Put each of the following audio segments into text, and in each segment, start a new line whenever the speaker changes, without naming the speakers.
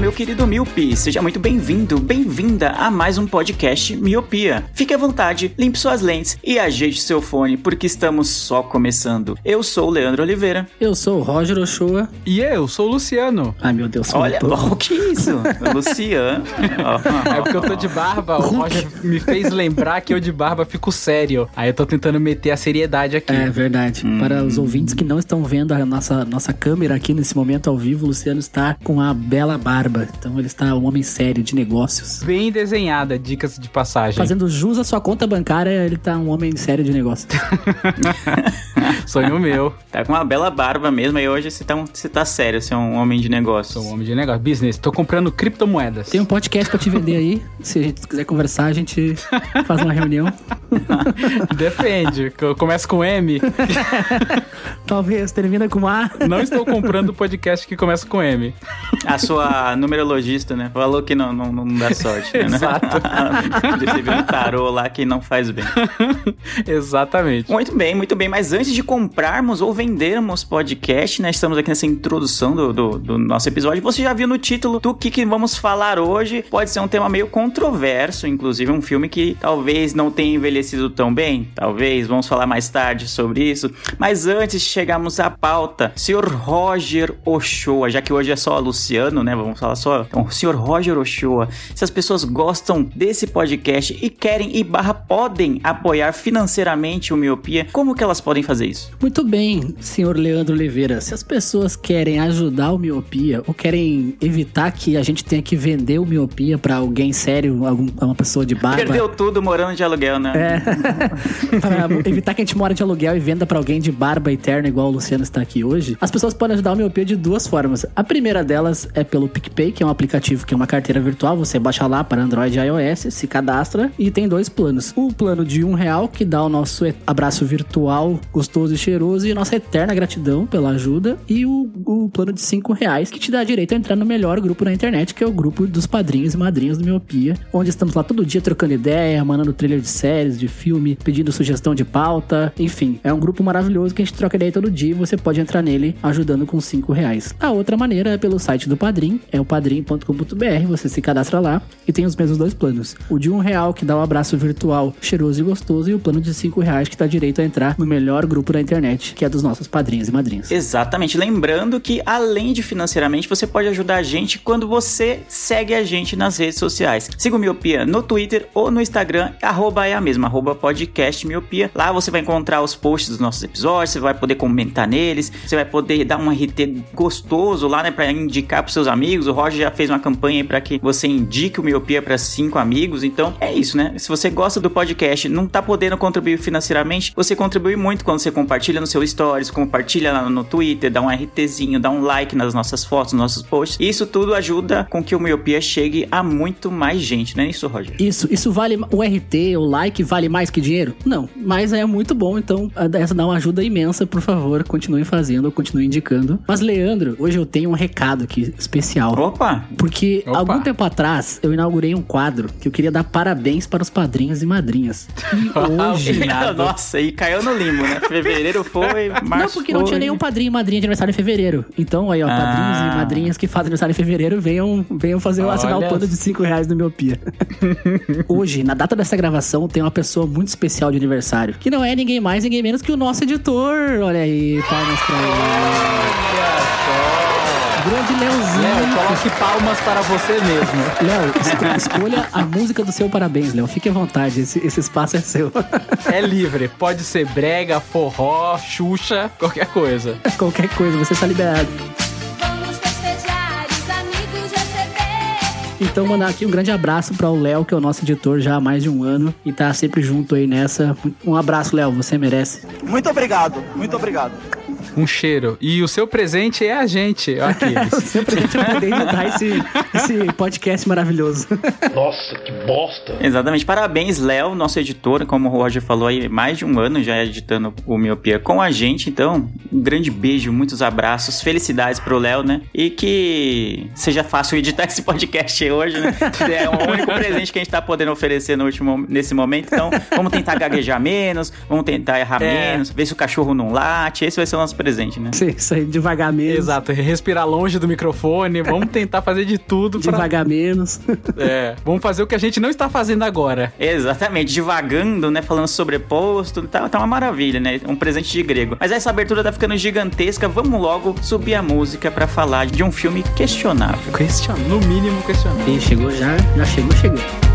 Meu querido Miopi, seja muito bem-vindo, bem-vinda a mais um podcast Miopia. Fique à vontade, limpe suas lentes e ajeite seu fone, porque estamos só começando. Eu sou o Leandro Oliveira.
Eu sou o Roger Ochoa.
E eu sou o Luciano.
Ai, meu Deus,
Olha, o que é isso? Luciano.
É porque eu tô de barba, o Roger me fez lembrar que eu de barba fico sério. Aí eu tô tentando meter a seriedade aqui.
É verdade. Para os ouvintes que não estão vendo a nossa, nossa câmera aqui nesse momento ao vivo, o Luciano está com uma bela barba. Então ele está um homem sério de negócios.
Bem desenhada, dicas de passagem.
Fazendo jus à sua conta bancária, ele tá um homem sério de negócios.
Sonho meu.
Tá com uma bela barba mesmo, e hoje você tá, um- você tá sério, você é um homem de negócios.
Sou um homem de negócio. Business. Tô comprando criptomoedas.
Tem um podcast pra te vender aí. Se a gente quiser conversar, a gente faz uma reunião.
Depende. começo com M.
Talvez termina com A.
Não estou comprando o podcast que começa com M.
A sua numerologista, né? Falou que não, não, não dá sorte, né?
Exato.
Viu um tarô lá que não faz bem.
Exatamente.
Muito bem, muito bem. Mas antes de comprarmos ou vendermos podcast, né? Estamos aqui nessa introdução do, do, do nosso episódio. Você já viu no título do que, que vamos falar hoje. Pode ser um tema meio controverso, inclusive um filme que talvez não tenha envelhecido tão bem. Talvez, vamos falar mais tarde sobre isso. Mas antes de chegarmos à pauta, senhor Roger Ochoa, já que hoje é só Luciano, né? Vamos falar só. Então, senhor Roger Ochoa, se as pessoas gostam desse podcast e querem e barra podem apoiar financeiramente o Miopia, como que elas podem fazer isso?
Muito bem, senhor Leandro Oliveira. Se as pessoas querem ajudar o miopia ou querem evitar que a gente tenha que vender o miopia pra alguém sério, algum, uma pessoa de barba.
Perdeu tudo morando de aluguel, né?
É. evitar que a gente mora de aluguel e venda pra alguém de barba eterna, igual o Luciano está aqui hoje, as pessoas podem ajudar o Miopia de duas formas. A primeira delas é pelo PicPay, que é um aplicativo que é uma carteira virtual. Você baixa lá para Android e iOS, se cadastra e tem dois planos. O plano de um real, que dá o nosso abraço virtual, gostoso e cheiroso, e nossa eterna gratidão pela ajuda. E o, o plano de cinco reais, que te dá direito a entrar no melhor grupo na internet, que é o grupo dos padrinhos e madrinhas do Miopia, onde estamos lá todo dia trocando ideia, mandando trailer de séries, de filme, pedindo sugestão de pauta, enfim. É um grupo maravilhoso que a gente troca ideia todo dia e você pode entrar nele ajudando com cinco reais. A outra maneira é pelo site do Padrim, é o padrim.com.br, você se cadastra lá e tem os mesmos dois planos. O de um real que dá um abraço virtual cheiroso e gostoso e o plano de cinco reais que dá direito a entrar no melhor grupo da internet, que é dos nossos padrinhos e madrinhas.
Exatamente. Lembrando que, além de financeiramente, você pode ajudar a gente quando você segue a gente nas redes sociais. Siga o Miopia no Twitter ou no Instagram, arroba é a mesma, arroba podcast Miopia. Lá você vai encontrar os posts dos nossos episódios, você vai poder comentar neles, você vai poder dar um RT gostoso lá, né, pra indicar pros seus amigos. O Roger já fez uma campanha pra que você indique o Miopia para cinco amigos. Então, é isso, né? Se você gosta do podcast, não tá podendo contribuir financeiramente, você contribui muito quando você compartilha no seu stories, compartilha lá no Twitter, dá um RTzinho, dá um like nas nossas fotos, nos nossos posts. Isso tudo ajuda com que o Miopia chegue a muito mais gente, não é isso, Roger?
Isso, isso vale o RT, o like vale mais que dinheiro? Não, mas é muito bom, então essa dá uma ajuda imensa, por favor, continuem fazendo, continuem indicando. Mas Leandro, hoje eu tenho um recado aqui especial.
Opa!
Porque
Opa.
algum tempo atrás eu inaugurei um quadro que eu queria dar parabéns para os padrinhos e madrinhas. E hoje.
Nada.
Nossa, e caiu no limbo, né? Fevereiro foi, março
Não, porque não
foi.
tinha nenhum padrinho e madrinha de aniversário em fevereiro. Então, aí, ó,
Ah.
padrinhos e madrinhas que fazem aniversário em fevereiro, venham, venham fazer assinar o
Olha
plano de 5 reais do Miopia. Hoje, na data dessa gravação, tem uma pessoa muito especial de aniversário, que não é ninguém mais, ninguém menos que o nosso editor. Olha aí, palmas pra ele. Grande Leozinho.
Léo, coloque palmas para você mesmo.
Léo, esco- escolha a música do seu parabéns, Léo. Fique à vontade, esse, esse espaço é seu.
É livre. Pode ser brega, forró, xuxa, qualquer coisa.
Qualquer coisa, você está liberado.
Vamos festejar, os amigos receber.
Então, mandar aqui um grande abraço para o Léo, que é o nosso editor já há mais de um ano e tá sempre junto aí nessa. Um abraço, Léo, você merece.
Muito obrigado, muito obrigado.
Um cheiro. E o seu presente é a gente, ó, aqueles.
Sempre a gente vai poder editar esse, esse podcast maravilhoso.
Nossa, que bosta.
Exatamente. Parabéns, Léo, nosso editor. Como o Roger falou aí, mais de um ano já editando o Miopia com a gente. Então, um grande beijo, muitos abraços, felicidades pro Léo, né? E que seja fácil editar esse podcast hoje, né? É o único presente que a gente tá podendo oferecer no último, nesse momento. Então, vamos tentar gaguejar menos, vamos tentar errar
É.
menos, ver se o cachorro não late. Esse vai ser o nosso presente, né?
Sim, Isso aí, devagar menos.
Exato, respirar longe do microfone. Vamos tentar fazer de tudo pra...
Devagar menos.
É, vamos fazer o que a gente não está fazendo agora.
Exatamente, divagando, né? Falando sobreposto, tá, tá uma maravilha, né? Um presente de grego. Mas essa abertura tá ficando gigantesca, vamos logo subir a música pra falar de um filme questionável.
Question... No mínimo questionável.
Quem chegou já, já chegou, chegou.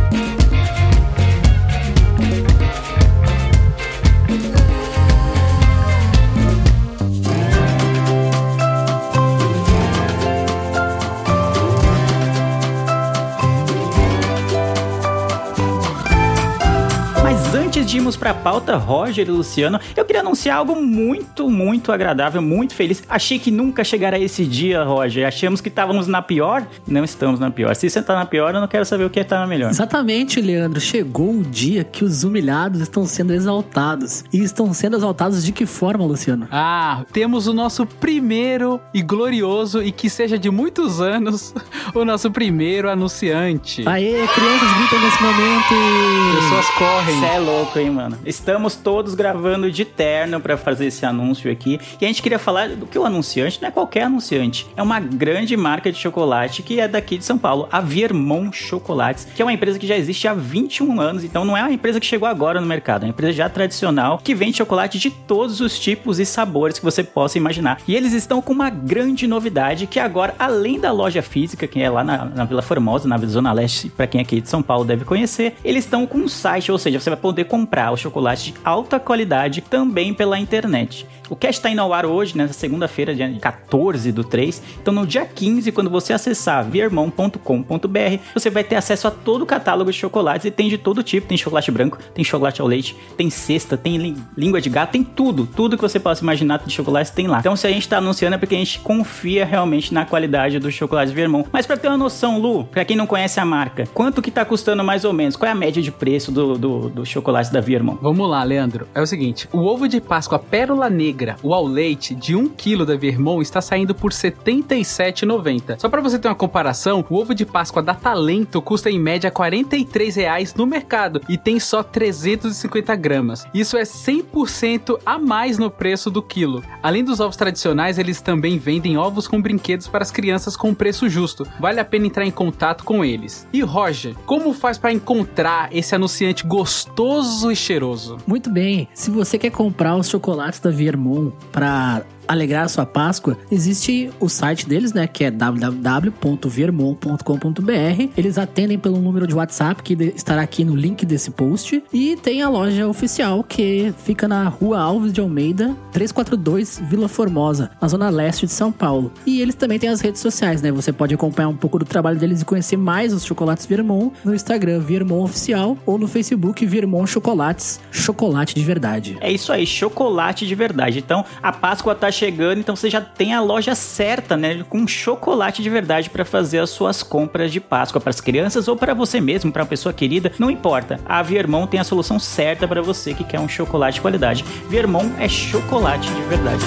De irmos pra pauta, Roger e Luciano, eu queria anunciar algo muito, muito agradável, muito feliz. Achei que nunca chegaria esse dia, Roger. Achamos que estávamos na pior. Não estamos na pior. Se você tá na pior, eu não quero saber o que é tá na melhor.
Exatamente, Leandro. Chegou o dia que os humilhados estão sendo exaltados. E estão sendo exaltados de que forma, Luciano?
Ah, temos o nosso primeiro e glorioso e que seja de muitos anos, o nosso primeiro anunciante.
Aê, crianças gritam nesse momento.
Pessoas correm.
Você é louco, hein, mano? Estamos todos gravando de terno pra fazer esse anúncio aqui. E a gente queria falar do que o anunciante não é qualquer anunciante. É uma grande marca de chocolate que é daqui de São Paulo, a Viermont Chocolates, que é uma empresa que já existe há 21 anos. Então não é uma empresa que chegou agora no mercado, é uma empresa já tradicional que vende chocolate de todos os tipos e sabores que você possa imaginar. E eles estão com uma grande novidade que agora, além da loja física, que é lá na, na Vila Formosa, na Zona Leste, pra quem é aqui de São Paulo deve conhecer, eles estão com um site, ou seja, você vai poder comprar o chocolate de alta qualidade também pela internet. O cast está indo ao ar hoje, nessa segunda-feira, dia 14 do 3. Então, no dia 15, quando você acessar viermão.com.br, você vai ter acesso a todo o catálogo de chocolates e tem de todo tipo. Tem chocolate branco, tem chocolate ao leite, tem cesta, tem lí- língua de gato, tem tudo. Tudo que você possa imaginar de chocolate tem lá. Então, se a gente está anunciando é porque a gente confia realmente na qualidade do chocolate Viermont. Mas para ter uma noção, Lu, para quem não conhece a marca, quanto que tá custando mais ou menos? Qual é a média de preço do, do, do chocolate da Viermont?
Vamos lá, Leandro. É o seguinte: o ovo de Páscoa Pérola Negra, o ao leite, de 1 kg da Vermont está saindo por R$ 77,90. Só para você ter uma comparação, o ovo de Páscoa da Talento custa em média 43 reais no mercado e tem só 350 gramas. Isso é 100% a mais no preço do quilo. Além dos ovos tradicionais, eles também vendem ovos com brinquedos para as crianças com preço justo. Vale a pena entrar em contato com eles. E Roger, como faz para encontrar esse anunciante gostoso e cheiroso?
Muito bem. Se você quer comprar os chocolates da Viermont para alegrar a sua Páscoa, existe o site deles, né, que é www.viermont.com.br. Eles atendem pelo número de WhatsApp que estará aqui no link desse post e tem a loja oficial que fica na Rua Alves de Almeida, 342, Vila Formosa, na zona leste de São Paulo. E eles também têm as redes sociais, né? Você pode acompanhar um pouco do trabalho deles e conhecer mais os chocolates Viermont no Instagram Viermont Oficial ou no Facebook Viermont Chocolates, chocolate de verdade.
É isso aí, chocolate de verdade. Então, a Páscoa tá chegando, então você já tem a loja certa, né, com chocolate de verdade para fazer as suas compras de Páscoa para as crianças ou para você mesmo, para uma pessoa querida, não importa. A Viermont tem a solução certa para você que quer um chocolate de qualidade. Viermont é chocolate de verdade.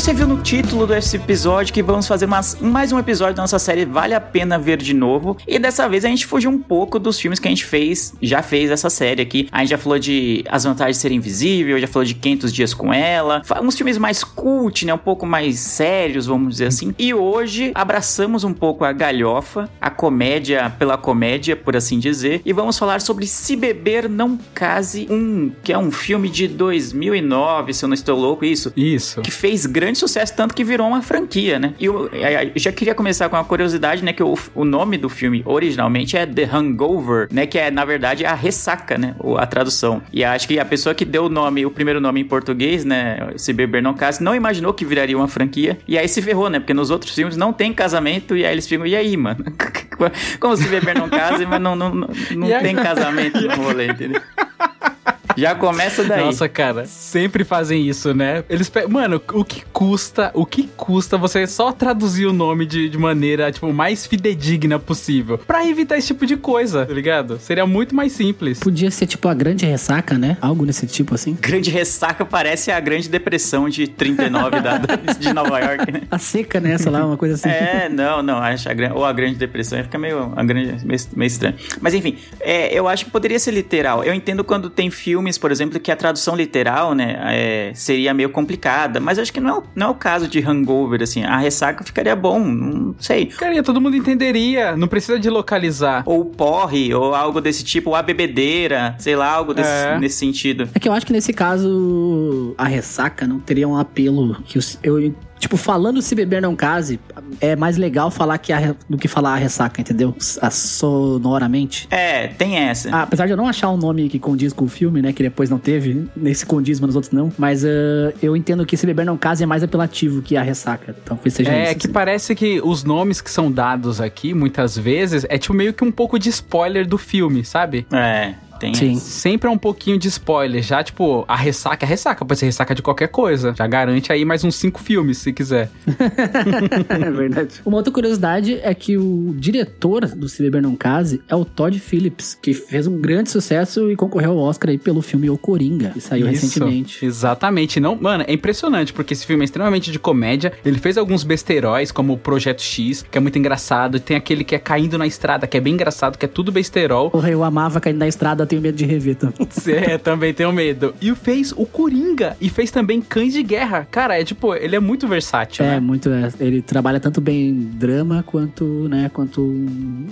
Você viu no título desse episódio que vamos fazer mais, mais um episódio da nossa série Vale a Pena Ver de Novo. E dessa vez a gente fugiu um pouco dos filmes que a gente fez, já fez essa série aqui. A gente já falou de As Vantagens de Ser Invisível, já falou de 500 Dias com Ela. Uns filmes mais cult, né? Um pouco mais sérios, vamos dizer assim. E hoje abraçamos um pouco a galhofa, a comédia pela comédia, por assim dizer. E vamos falar sobre Se Beber Não Case 1, que é um filme de 2009, se eu não estou louco, isso
Isso.
que fez grande sucesso, tanto que virou uma franquia, né? E eu, eu já queria começar com uma curiosidade, né? Que o, o nome do filme originalmente é The Hangover, né? Que é, na verdade, a ressaca, né? A tradução. E acho que a pessoa que deu o nome, o primeiro nome em português, né? Se beber não case, não imaginou que viraria uma franquia. E aí se ferrou, né? Porque nos outros filmes não tem casamento, e aí eles ficam, e aí, mano? Como se beber não case, mas não, não, não, não tem casamento no rolê, entendeu? Já começa daí.
Nossa, cara, sempre fazem isso, né? Eles pe... Mano, o que custa, o que custa você só traduzir o nome de, de maneira, tipo, mais fidedigna possível? Pra evitar esse tipo de coisa, tá ligado? Seria muito mais simples.
Podia ser tipo a grande ressaca, né? Algo nesse tipo assim.
Grande ressaca parece a Grande Depressão de 39 da, de Nova York, né?
A seca, né? Sei lá, uma coisa assim.
É, não, não, acho a, ou a Grande Depressão ia ficar meio, a grande, meio, meio estranho. Mas enfim, é, eu acho que poderia ser literal. Eu entendo quando tem filmes, por exemplo, que a tradução literal, né, é, seria meio complicada, mas eu acho que não é, o- não é o caso de Hangover, assim. A ressaca ficaria bom, não sei.
Cara, todo mundo entenderia, não precisa de localizar.
Ou porre, ou algo desse tipo, ou a bebedeira, sei lá, algo desse,
É.
nesse sentido.
É que eu acho que nesse caso a ressaca não teria um apelo que os- eu tipo falando se beber não case é mais legal falar que a, do que falar a ressaca, entendeu? A sonoramente.
É, tem essa.
Ah, apesar de eu não achar um nome que condiz com o filme, né? Que depois não teve, nesse condiz, mas nos outros não. Mas ah, eu entendo que se beber não case é mais apelativo que a ressaca. Talvez seja
É
isso.
que
assim.
parece que os nomes que são dados aqui, muitas vezes, é tipo meio que um pouco de spoiler do filme, sabe?
É, tem
Sim.
Sempre é um pouquinho de spoiler. Já, tipo, a ressaca é ressaca, pode ser ressaca de qualquer coisa. Já garante aí mais uns cinco filmes, se quiser.
é verdade. Uma outra curiosidade é que o diretor do Se Beber Não Case é o Todd Phillips, que fez um grande sucesso e concorreu ao Oscar aí pelo filme O Coringa, que saiu
Isso,
recentemente.
Exatamente. Não, mano, é impressionante, porque esse filme é extremamente de comédia. Ele fez alguns besteróis, como o Projeto X, que é muito engraçado. E tem aquele que é caindo na estrada, que é bem engraçado, que é tudo besterol.
Porra, eu amava cair na estrada, tenho medo de rever também.
É, também tenho medo. E fez o Coringa. E fez também Cães de Guerra. Cara, é tipo, ele é muito versátil,
É,
né?
muito. é, ele trabalha tanto bem em drama quanto, né, quanto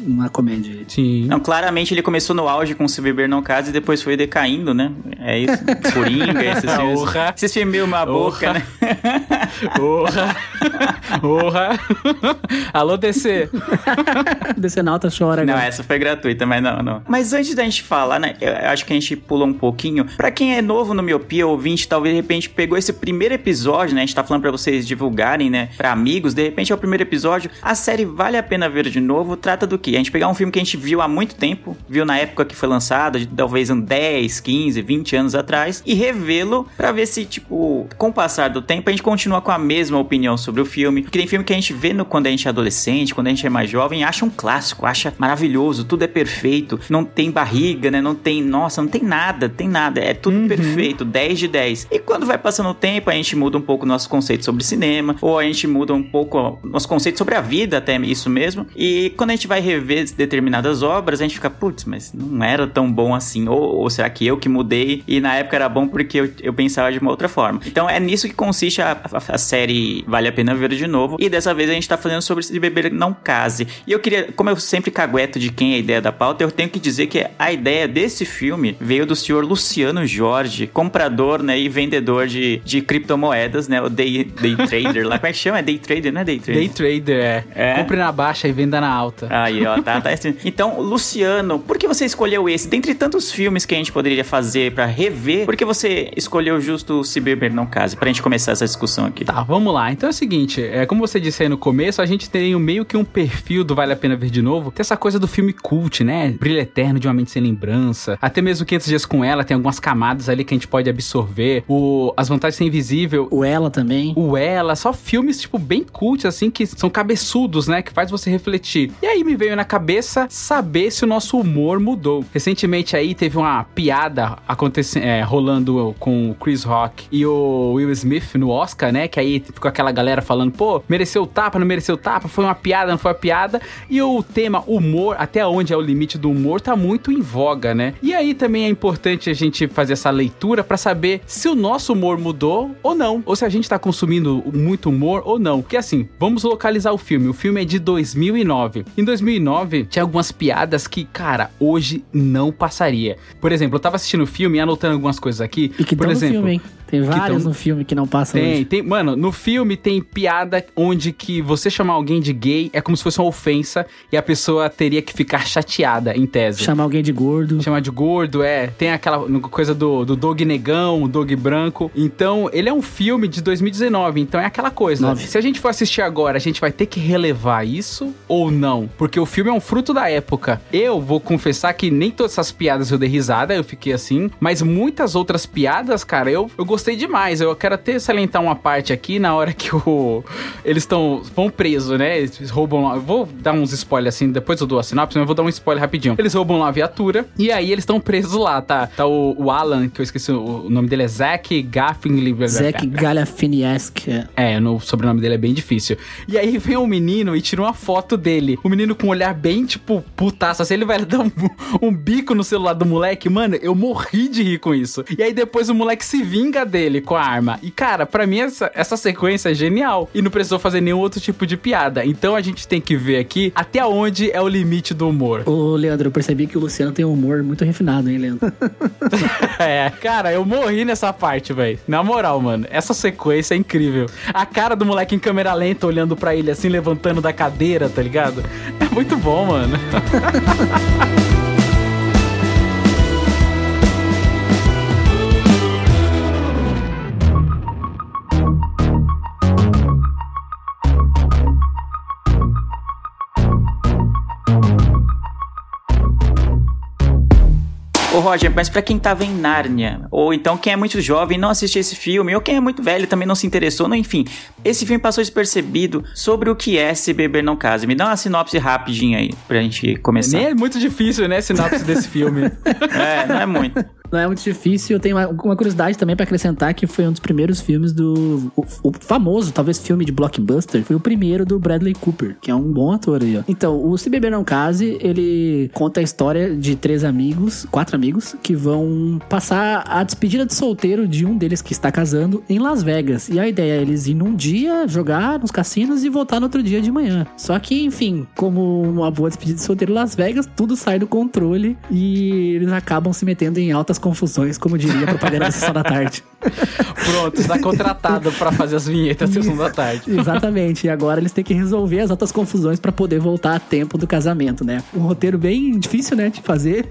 uma comédia.
Sim.
Não, claramente ele começou no auge com Se Beber Não Case e depois foi decaindo, né? É isso. Coringa, esses filmes.
Orra.
Esses filmes meio uma boca,
Orra.
né?
Porra! Porra! Alô, DC!
Decenalta chora
Não,
agora.
essa foi gratuita, mas não, não. Mas antes da gente falar, né? Eu acho que a gente pulou um pouquinho. Pra quem é novo no Miopia, ouvinte, talvez de repente pegou esse primeiro episódio, né? A gente tá falando pra vocês divulgarem, né? Pra amigos, de repente é o primeiro episódio. A série vale a pena ver de novo. Trata do quê? A gente pegar um filme que a gente viu há muito tempo, viu na época que foi lançado, talvez um 10, 15, 20 anos atrás, e revê-lo pra ver se, tipo, com o passar do tempo, a gente continua com a mesma opinião sobre o filme. Porque tem filme que a gente vê no, quando a gente é adolescente, quando a gente é mais jovem, acha um clássico, acha maravilhoso, tudo é perfeito, não tem barriga, né? Não tem, nossa, não tem nada, tem nada, é tudo perfeito, 10 de 10. E quando vai passando o tempo, a gente muda um pouco o nosso conceito sobre cinema, ou a gente muda um pouco o nosso conceito sobre a vida, até isso mesmo. E quando a gente vai rever determinadas obras, a gente fica, putz, mas não era tão bom assim. Ou, ou será que eu que mudei e na época era bom porque eu, eu pensava de uma outra forma. Então é nisso que consiste a, a- a série Vale a Pena Ver de Novo. E dessa vez a gente tá falando sobre se beber não case. E eu queria, como eu sempre cagueto de quem é a ideia da pauta, eu tenho que dizer que a ideia desse filme veio do senhor Luciano Jorge, comprador né, e vendedor de, de criptomoedas, né? O day, day trader lá. Como é que chama? É day trader, não é day trader?
Day Trader, é.
É?
Compre na baixa e venda na alta.
Aí, ó, tá, tá. Então, Luciano, por que você escolheu esse? Dentre tantos filmes que a gente poderia fazer pra rever, por que você escolheu justo Se Beber Não Case? Pra gente começar essa discussão aqui.
Tá, vamos lá. Então é o seguinte, é, como você disse aí no começo, a gente tem meio que um perfil do Vale a Pena Ver de Novo. Tem essa coisa do filme cult, né? Brilho eterno de uma mente sem lembrança. Até mesmo 500 dias com ela, tem algumas camadas ali que a gente pode absorver. O As Vantagens Invisível,
O Ela também.
o Ela, só filmes, tipo, bem cult, assim, que são cabeçudos, né? Que faz você refletir. E aí me veio na cabeça saber se o nosso humor mudou. Recentemente aí teve uma piada acontecendo, é, rolando com o Chris Rock e o Will Smith no Oscar, né? Que aí ficou aquela galera falando, pô, mereceu o tapa, não mereceu o tapa, foi uma piada, não foi uma piada. E o tema humor, até onde é o limite do humor, tá muito em voga, né? E aí também é importante a gente fazer essa leitura pra saber se o nosso humor mudou ou não, ou se a gente tá consumindo muito humor ou não. Porque assim, vamos localizar o filme. O filme é de 2009. Em 2009 tinha algumas piadas que, cara, hoje não passaria. Por exemplo, eu tava assistindo o filme e anotando algumas coisas aqui.
E que
Por exemplo,
filme, hein? Tem várias
tão-
no filme que não passam
Tem,
hoje.
tem. Mano, no filme tem piada onde que você chamar alguém de gay é como se fosse uma ofensa e a pessoa teria que ficar chateada, em tese.
Chamar alguém de gordo.
Chamar de gordo, é. Tem aquela coisa do, do dog negão, o dog branco. Então, ele é um filme de 2019, então é aquela coisa.
Nove.
Se a gente for assistir agora, a gente vai ter que relevar isso ou não? Porque o filme é um fruto da época. Eu vou confessar que nem todas essas piadas eu dei risada, eu fiquei assim, mas muitas outras piadas, cara, eu, eu gostei demais. Eu quero até salientar uma parte aqui na hora que o eles estão vão presos, né? Eles roubam lá. Vou dar uns spoilers assim, depois eu dou a sinopse, mas eu vou dar um spoiler rapidinho. Eles roubam lá a viatura e aí eles estão presos lá, tá? Tá o, o Alan, que eu esqueci o, o nome dele é Zack Gaffney.
Zack Galifianesque. é.
É, no sobrenome dele é bem difícil. E aí vem um menino e tira uma foto dele. O menino com um olhar bem, tipo, putaço. Assim, ele vai dar um, um bico no celular do moleque. Mano, eu morri de rir com isso. E aí depois o moleque se vinga dele com a arma. E, cara, pra mim essa, essa sequência é genial. E não precisou fazer nenhum outro tipo de piada. Então a gente tem que ver aqui até onde é o limite do humor.
Ô, Leandro, eu percebi que o Luciano tem um humor muito refinado, hein, Leandro?
É, cara, eu morri nessa parte, velho. Na moral, mano, essa sequência é incrível. A cara do moleque em câmera lenta olhando pra ele assim, levantando da cadeira, tá ligado? É muito bom, mano.
Ô Roger, mas pra quem tava em Nárnia, ou então quem é muito jovem e não assistiu esse filme, ou quem é muito velho e também não se interessou, não, enfim, esse filme passou despercebido sobre o que é Se Beber Não Case. Me dá uma sinopse rapidinha aí, pra gente começar.
Nem é muito difícil, né, sinopse desse filme.
É, não é muito.
Não é muito difícil. Eu tenho uma, uma curiosidade também pra acrescentar que foi um dos primeiros filmes do. O, o famoso, talvez, filme de blockbuster. Foi o primeiro do Bradley Cooper, que é um bom ator aí, ó. Então, o Se Beber Não Case, ele conta a história de três amigos, quatro amigos, que vão passar a despedida de solteiro de um deles que está casando em Las Vegas. E a ideia é eles ir num dia, jogar nos cassinos e voltar no outro dia de manhã. Só que, enfim, como uma boa despedida de solteiro em Las Vegas, tudo sai do controle e eles acabam se metendo em altas confusões, como diria a propaganda da sessão da tarde.
Pronto, está contratado pra fazer as vinhetas da sessão da tarde.
Exatamente. E agora eles têm que resolver as outras confusões pra poder voltar a tempo do casamento, né? Um roteiro bem difícil, né, de fazer.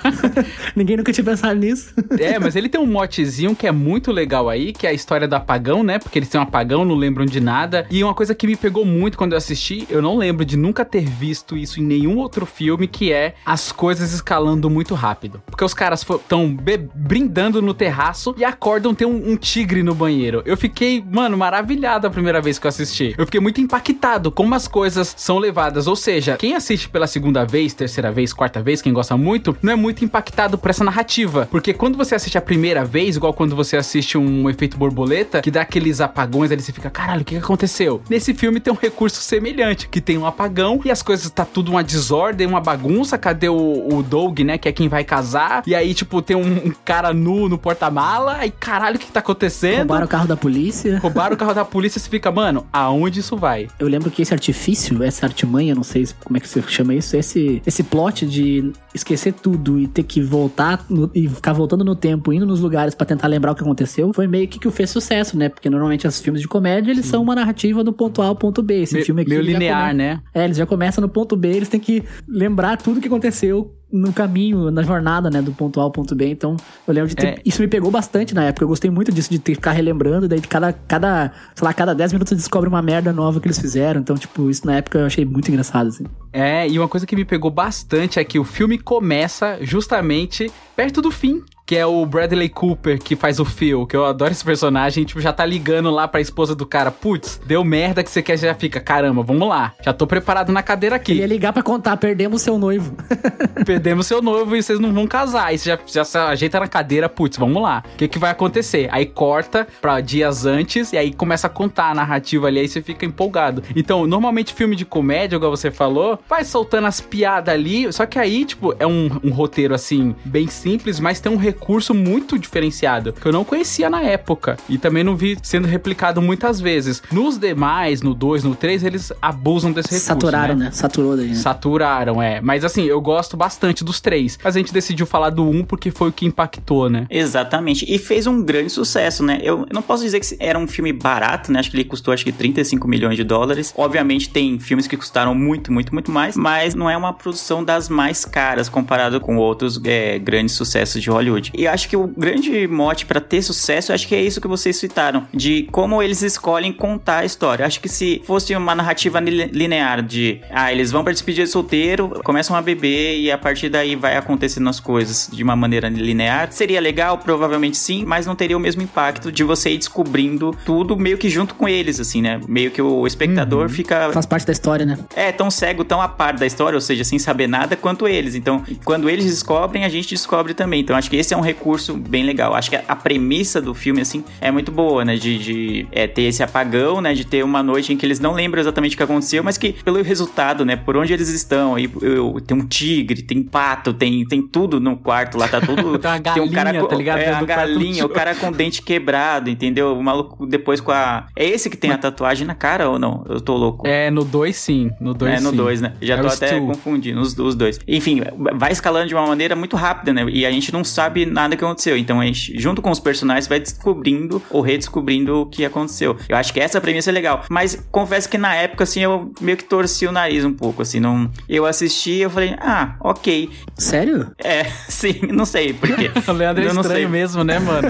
Ninguém nunca tinha pensado nisso.
É, mas ele tem um motezinho que é muito legal aí, que é a história do apagão, né? Porque eles têm um apagão, não lembram de nada. E uma coisa que me pegou muito quando eu assisti, eu não lembro de nunca ter visto isso em nenhum outro filme, que é as coisas escalando muito rápido. Porque os caras estão brindando no terraço e acordam ter um, um tigre no banheiro. Eu fiquei, mano, maravilhado a primeira vez que eu assisti. Eu fiquei muito impactado como as coisas são levadas. Ou seja, quem assiste pela segunda vez, terceira vez, quarta vez, quem gosta muito, não é muito impactado por essa narrativa. Porque quando você assiste a primeira vez, igual quando você assiste um efeito borboleta, que dá aqueles apagões ali, você fica, caralho, o que, aconteceu? Nesse filme tem um recurso semelhante, que tem um apagão e as coisas tá tudo uma desordem, uma bagunça. Cadê o, o Doug, né? Que é quem vai casar. E aí, tipo, tem um, um cara nu no porta-mala. Aí, caralho, o que, que tá acontecendo?
Roubaram o carro da polícia.
Roubaram o carro da polícia, você fica, mano, aonde isso vai?
Eu lembro que esse artifício, essa artimanha, não sei como é que você chama isso, esse, esse plot de esquecer tudo e ter que voltar no- e ficar voltando no tempo, indo nos lugares pra tentar lembrar o que aconteceu, foi meio que que o fez sucesso, né? Porque normalmente os filmes de comédia, eles são uma narrativa do ponto A ao ponto B. Esse
Me-
filme aqui
meio linear,
come-
né?
É, eles já começam no ponto B, eles têm que lembrar tudo que aconteceu no caminho, na jornada, né, do ponto A ao ponto B. Então, eu lembro de ter...
É.
Isso me pegou bastante na época. Eu gostei muito disso, de ter que ficar relembrando. Daí, de cada, cada, sei lá, cada 10 minutos você descobre uma merda nova que eles fizeram. Então, tipo, isso na época eu achei muito engraçado, assim.
É, e uma coisa que me pegou bastante é que o filme começa justamente perto do fim. Que é o Bradley Cooper que faz o Phil, que eu adoro esse personagem, tipo, já tá ligando lá pra esposa do cara, putz, deu merda que você quer, já fica, caramba, vamos lá, já tô preparado na cadeira
Ele ia
aqui.
ligar pra contar, perdemos seu noivo.
Perdemos seu noivo e vocês não vão casar. Aí você já, já se ajeita na cadeira, putz, vamos lá. O que, que vai acontecer? Aí corta pra dias antes e aí começa a contar a narrativa ali, aí você fica empolgado. Então, normalmente filme de comédia, igual você falou, vai soltando as piadas ali, só que aí, tipo, é um, um roteiro assim, bem simples, mas tem um recurso recurso muito diferenciado, que eu não conhecia na época. E também não vi sendo replicado muitas vezes. Nos demais, no 2, no 3, eles abusam desse recurso.
Saturaram, né? Saturou daí, né?
Saturaram, é. Mas assim, eu gosto bastante dos três. Mas a gente decidiu falar do um porque foi o que impactou, né?
Exatamente. E fez um grande sucesso, né? Eu eu não posso dizer que era um filme barato, né? Acho que ele custou acho que 35 milhões de dólares. Obviamente tem filmes que custaram muito, muito, muito mais, mas não é uma produção das mais caras comparado com outros é, grandes sucessos de Hollywood. E eu acho que o grande mote para ter sucesso, eu acho que é isso que vocês citaram, de como eles escolhem contar a história. Eu acho que se fosse uma narrativa li- linear de, ah, eles vão para despedida de solteiro, começam a beber e a partir daí vai acontecendo as coisas de uma maneira linear, seria legal, provavelmente sim, mas não teria o mesmo impacto de você ir descobrindo tudo meio que junto com eles, assim, né? Meio que o espectador fica
Faz parte da história, né?
é, tão cego, tão a par da história, ou seja, sem saber nada, quanto eles. Então, quando eles descobrem, a gente descobre também. Então, acho que esse é um recurso bem legal. Acho que a, premissa do filme, assim, é muito boa, né? De, de é, ter esse apagão, né? De ter uma noite em que eles não lembram exatamente o que aconteceu, mas que pelo resultado, né? Por onde eles estão, aí eu- tem um tigre, tem pato, tem, tem tudo no quarto lá, tá tudo.
Tem uma
um cara
galinha,
com,
tá ligado?
É, a galinha, o cara com o dente quebrado, entendeu? O maluco depois com a. É esse que tem a tatuagem na cara ou não? Eu tô louco.
É, no 2 sim. No 2
É, no
sim.
2, né? Já
É
tô até
Stu.
confundindo os, os dois. Enfim, vai escalando de uma maneira muito rápida, né? E a gente não sabe nada que aconteceu. Então a gente, junto com os personagens, vai descobrindo ou redescobrindo o que aconteceu. Eu acho que essa premissa é legal. Mas confesso que na época, assim, eu meio que torci o nariz um pouco, assim. Não... Eu assisti e eu falei, ah, ok.
Sério?
É, sim, não sei por quê.
O Leandro é
Eu
estranho
sei.
mesmo, né, mano?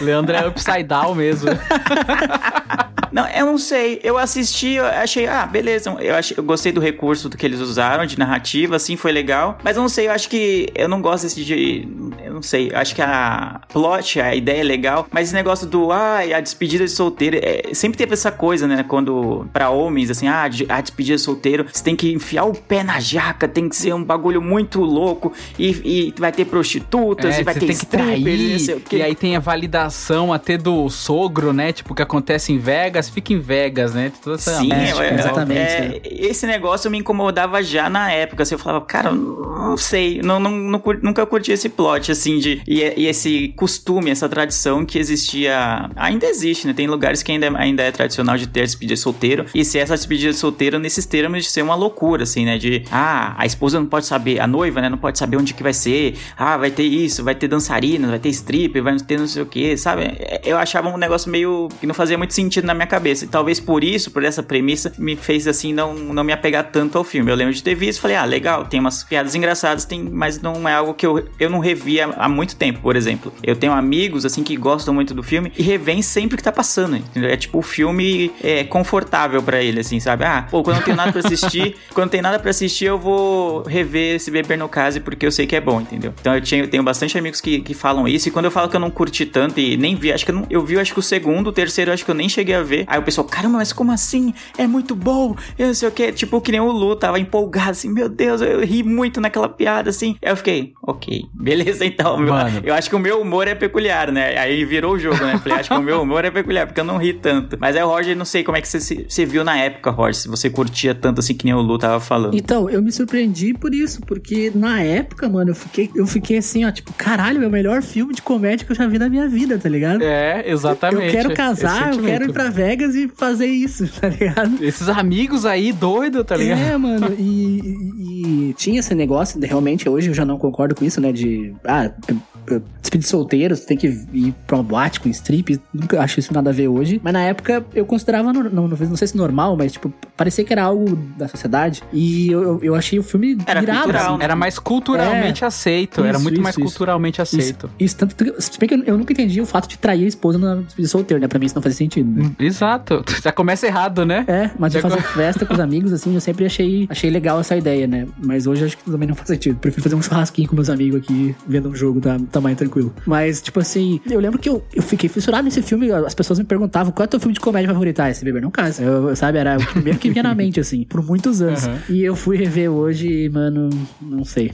O Leandro é upside down mesmo.
Não, eu não sei. Eu assisti, eu achei, ah, beleza. Eu, achei, eu gostei do recurso que eles usaram de narrativa, assim, foi legal. Mas eu não sei, eu acho que eu não gosto desse de. Eu não sei. Eu acho que a plot, a ideia é legal. Mas esse negócio do, ah, a despedida de solteiro. é, sempre teve essa coisa, né? Quando, pra homens, assim, ah, de- a despedida de solteiro, você tem que enfiar o pé na jaca, tem que ser um bagulho muito louco. E, e vai ter prostitutas,
É,
e vai ter
tem que
strippers, e
trair.
quê.
E aí tem a validação até do sogro, né? Tipo, que acontece em Vegas, fica em Vegas, né? Tem Toda essa
Sim, é,
né?
exatamente,
é, esse negócio me incomodava já na época. Assim, eu falava, cara, não sei, não, não, não nunca curti esse plot, assim, de. E, e esse costume, essa tradição que existia. Ainda existe, né? Tem lugares que ainda, ainda é tradicional de ter despedida de solteiro. E se essa despedida de solteiro nesses termos de ser uma loucura, assim, né? De, ah, a esposa não pode saber, a noiva, né? Não pode saber onde que vai ser. Ah, vai ter isso, vai ter dançarina, vai ter stripper, vai ter não sei o que, sabe? É, Eu achava um negócio meio que não fazia muito sentido na minha cabeça. E talvez por isso, por essa premissa, me fez assim não, não me apegar tanto ao filme. Eu lembro de ter visto e falei, ah, legal, tem umas piadas engraçadas, tem, mas não é algo que eu, eu não revia há muito tempo, por exemplo. Eu tenho amigos assim que gostam muito do filme e revêm sempre que tá passando, entendeu? É tipo o filme é, confortável pra ele, assim, sabe? Ah, pô, quando não tenho nada pra assistir, quando tem nada pra assistir, eu vou rever esse Beber no Case porque eu sei que é bom, entendeu? Então eu, tinha, eu tenho bastante amigos que, que falam isso e quando eu falo que eu não curti tanto e nem vi, acho que eu, não, eu vi, acho que o segundo, o terceiro, acho que eu nem cheguei a ver. Aí o pessoal, caramba, mas como assim? É muito bom, eu não sei o que. Tipo, que nem o Lu tava empolgado, assim, meu Deus, eu ri muito naquela piada, assim. Aí eu fiquei, ok, beleza então. meu-
Mano.
Eu acho que o meu humor é peculiar, né? Aí virou o jogo, né? Falei, acho que o meu humor é peculiar, porque eu não ri tanto. Mas aí o Roger, não sei como é que você, você viu na época, Roger, se você curtia tanto assim que nem o Lu tava falando.
Então, eu me surpreendi por isso, porque na época, mano, eu fiquei, eu fiquei assim, ó, tipo, caralho, é o melhor filme de comédia que eu já vi na minha vida, tá ligado?
É, exatamente.
Eu quero casar, eu quero ir pra Vegas e fazer isso, tá ligado?
Esses amigos aí, doido, tá ligado?
É, mano, e, e- e tinha esse negócio, de- realmente, hoje eu já não concordo com isso, né, de, ah, despedir solteiros, tem que ir pra uma boate com strip, nunca acho isso nada a ver hoje, mas na época eu considerava, nor- não, não sei se normal, mas, tipo, parecia que era algo da sociedade, e eu, eu- eu achei o filme
Era
irado,
cultural,
assim.
né?
Era mais culturalmente aceito. era
Isso,
muito
isso,
mais
isso.
culturalmente aceito.
Isso, isso tanto que, se bem que eu, eu nunca entendi o fato de trair a esposa na despedida solteira, né? Pra mim isso não fazia sentido. né?
Exato. Já começa errado, né?
É, mas de fazer festa com os amigos, assim, eu sempre achei, achei legal essa ideia, né? Mas hoje eu acho que também não faz sentido. Prefiro fazer um churrasquinho com meus amigos aqui, vendo um jogo, tá, tamanho tranquilo. Mas, tipo assim, eu lembro que eu, eu fiquei fissurado nesse filme, as pessoas me perguntavam qual é o teu filme de comédia favorito? Ah, esse Beber não casa. Eu, sabe, era o primeiro que vinha na mente, assim, por muitos anos.
Uhum.
E eu fui rever hoje e, mano, não sei.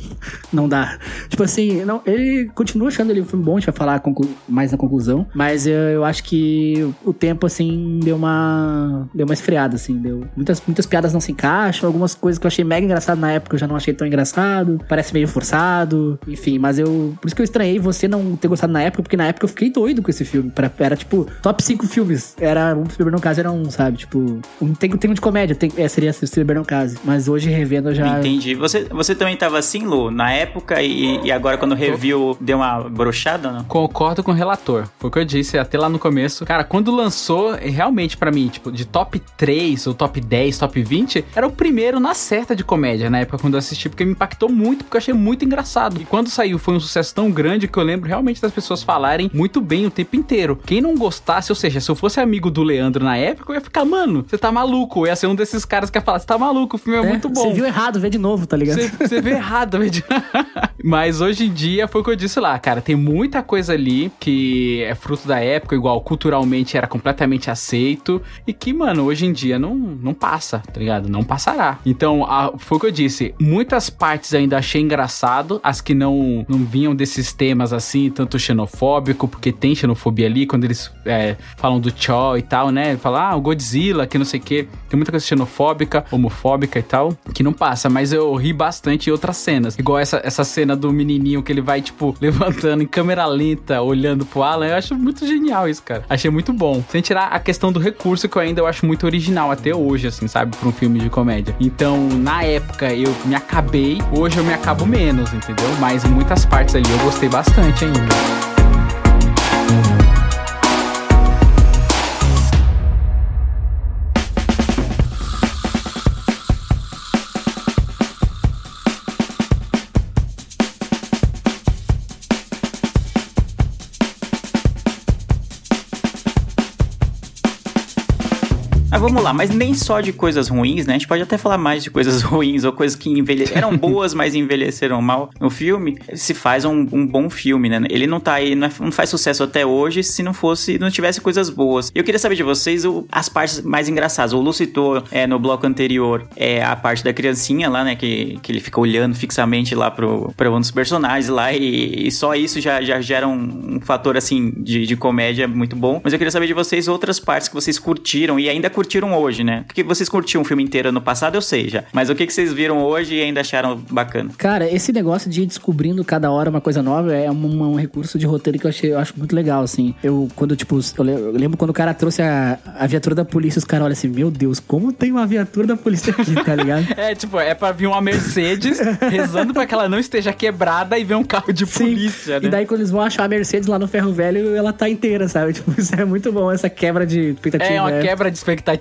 Não dá. Tipo assim, não, ele continua achando ele um filme bom, a gente vai falar mais na conclusão. Mas eu, eu acho que o tempo, assim, deu uma. Deu uma esfriada, assim. Deu. Muitas, muitas piadas não se encaixam, algumas coisas que eu achei mega engraçado na época eu já não achei tão engraçado. Parece meio forçado. Enfim, mas eu. Por isso que eu estranhei estranhei você não ter gostado na época, porque na época eu fiquei doido com esse filme. Pra- Era tipo, top 5 filmes. Era um Não Case era um, sabe? Tipo, um, tem, tem um de comédia, tem, é, seria Não Case. Mas hoje revendo eu já.
Entendi. Você, você também tava assim, Lu, na época e, e agora quando reviu deu uma brochada, não?
Concordo com o relator. Foi o que eu disse até lá no começo. Cara, quando lançou, realmente pra mim, tipo, de top 3 ou top 10, top 20, era o primeiro na certa de comédia na época quando eu assisti, porque me impactou muito, porque eu achei muito engraçado. E quando saiu foi um sucesso tão grande que eu lembro realmente das pessoas falarem muito bem o tempo inteiro. Quem não gostasse, ou seja, se eu fosse amigo do Leandro na época, eu ia ficar, mano, você tá maluco. Eu ia ser um desses caras que ia falar, você tá maluco, o filme é,
É,
muito bom.
Você viu errado, vê de novo, tá ligado?
Você, vê errado, velho. Mas hoje em dia foi o que eu disse lá, cara. Tem muita coisa ali que é fruto da época, igual culturalmente era completamente aceito. E que, mano, hoje em dia não, não passa, tá ligado? Não passará. Então, a- foi o que eu disse. Muitas partes ainda achei engraçado, as que não, não vinham desses temas assim, tanto xenofóbico, porque tem xenofobia ali, quando eles é, falam do Cho e tal, né? Falam, ah, o Godzilla, que não sei o quê. Tem muita coisa xenofóbica, homofóbica e tal, que não passa, mas eu ri bastante em outras cenas. Igual essa, essa cena do menininho que ele vai, tipo, levantando em câmera lenta, olhando pro Alan. Eu acho muito genial isso, cara. Achei muito bom. Sem tirar a questão do recurso, que eu ainda eu acho muito original até hoje, assim, sabe? Pra um filme de comédia. Então, na época, eu me acabei. Hoje eu me acabo menos, entendeu? Mas muitas partes ali eu gostei bastante ainda.
Ah, vamos lá, mas nem só de coisas ruins, né? A gente pode até falar mais de coisas ruins ou coisas que envelhe... eram boas, mas envelheceram mal no filme. Se faz um, um bom filme, né? Ele não tá aí, não, é- não faz sucesso até hoje se não fosse, não tivesse coisas boas. Eu queria saber de vocês o- as partes mais engraçadas. O Lu citou é, no bloco anterior é, a parte da criancinha lá, né? Que, que ele fica olhando fixamente lá pro, pro um dos personagens lá e, e só isso já, já gera um, um fator, assim, de, de comédia muito bom. Mas eu queria saber de vocês outras partes que vocês curtiram e ainda curtiram hoje, né? Porque vocês curtiram o filme inteiro ano passado, eu sei já. Mas o que, que vocês viram hoje e ainda acharam bacana?
Cara, esse negócio de ir descobrindo cada hora uma coisa nova é um, um recurso de roteiro que eu, achei, eu acho muito legal, assim. Eu, quando, tipo, eu lembro quando o cara trouxe a, a viatura da polícia, os caras olham assim, meu Deus, como tem uma viatura da polícia aqui, tá ligado?
É, tipo, é pra vir uma Mercedes rezando pra que ela não esteja quebrada e ver um carro de
Sim.
polícia, né?
E daí, quando eles vão achar a Mercedes lá no ferro velho, ela tá inteira, sabe? Tipo, isso é muito bom, essa quebra de expectativa.
É uma
né?
quebra de expectativa,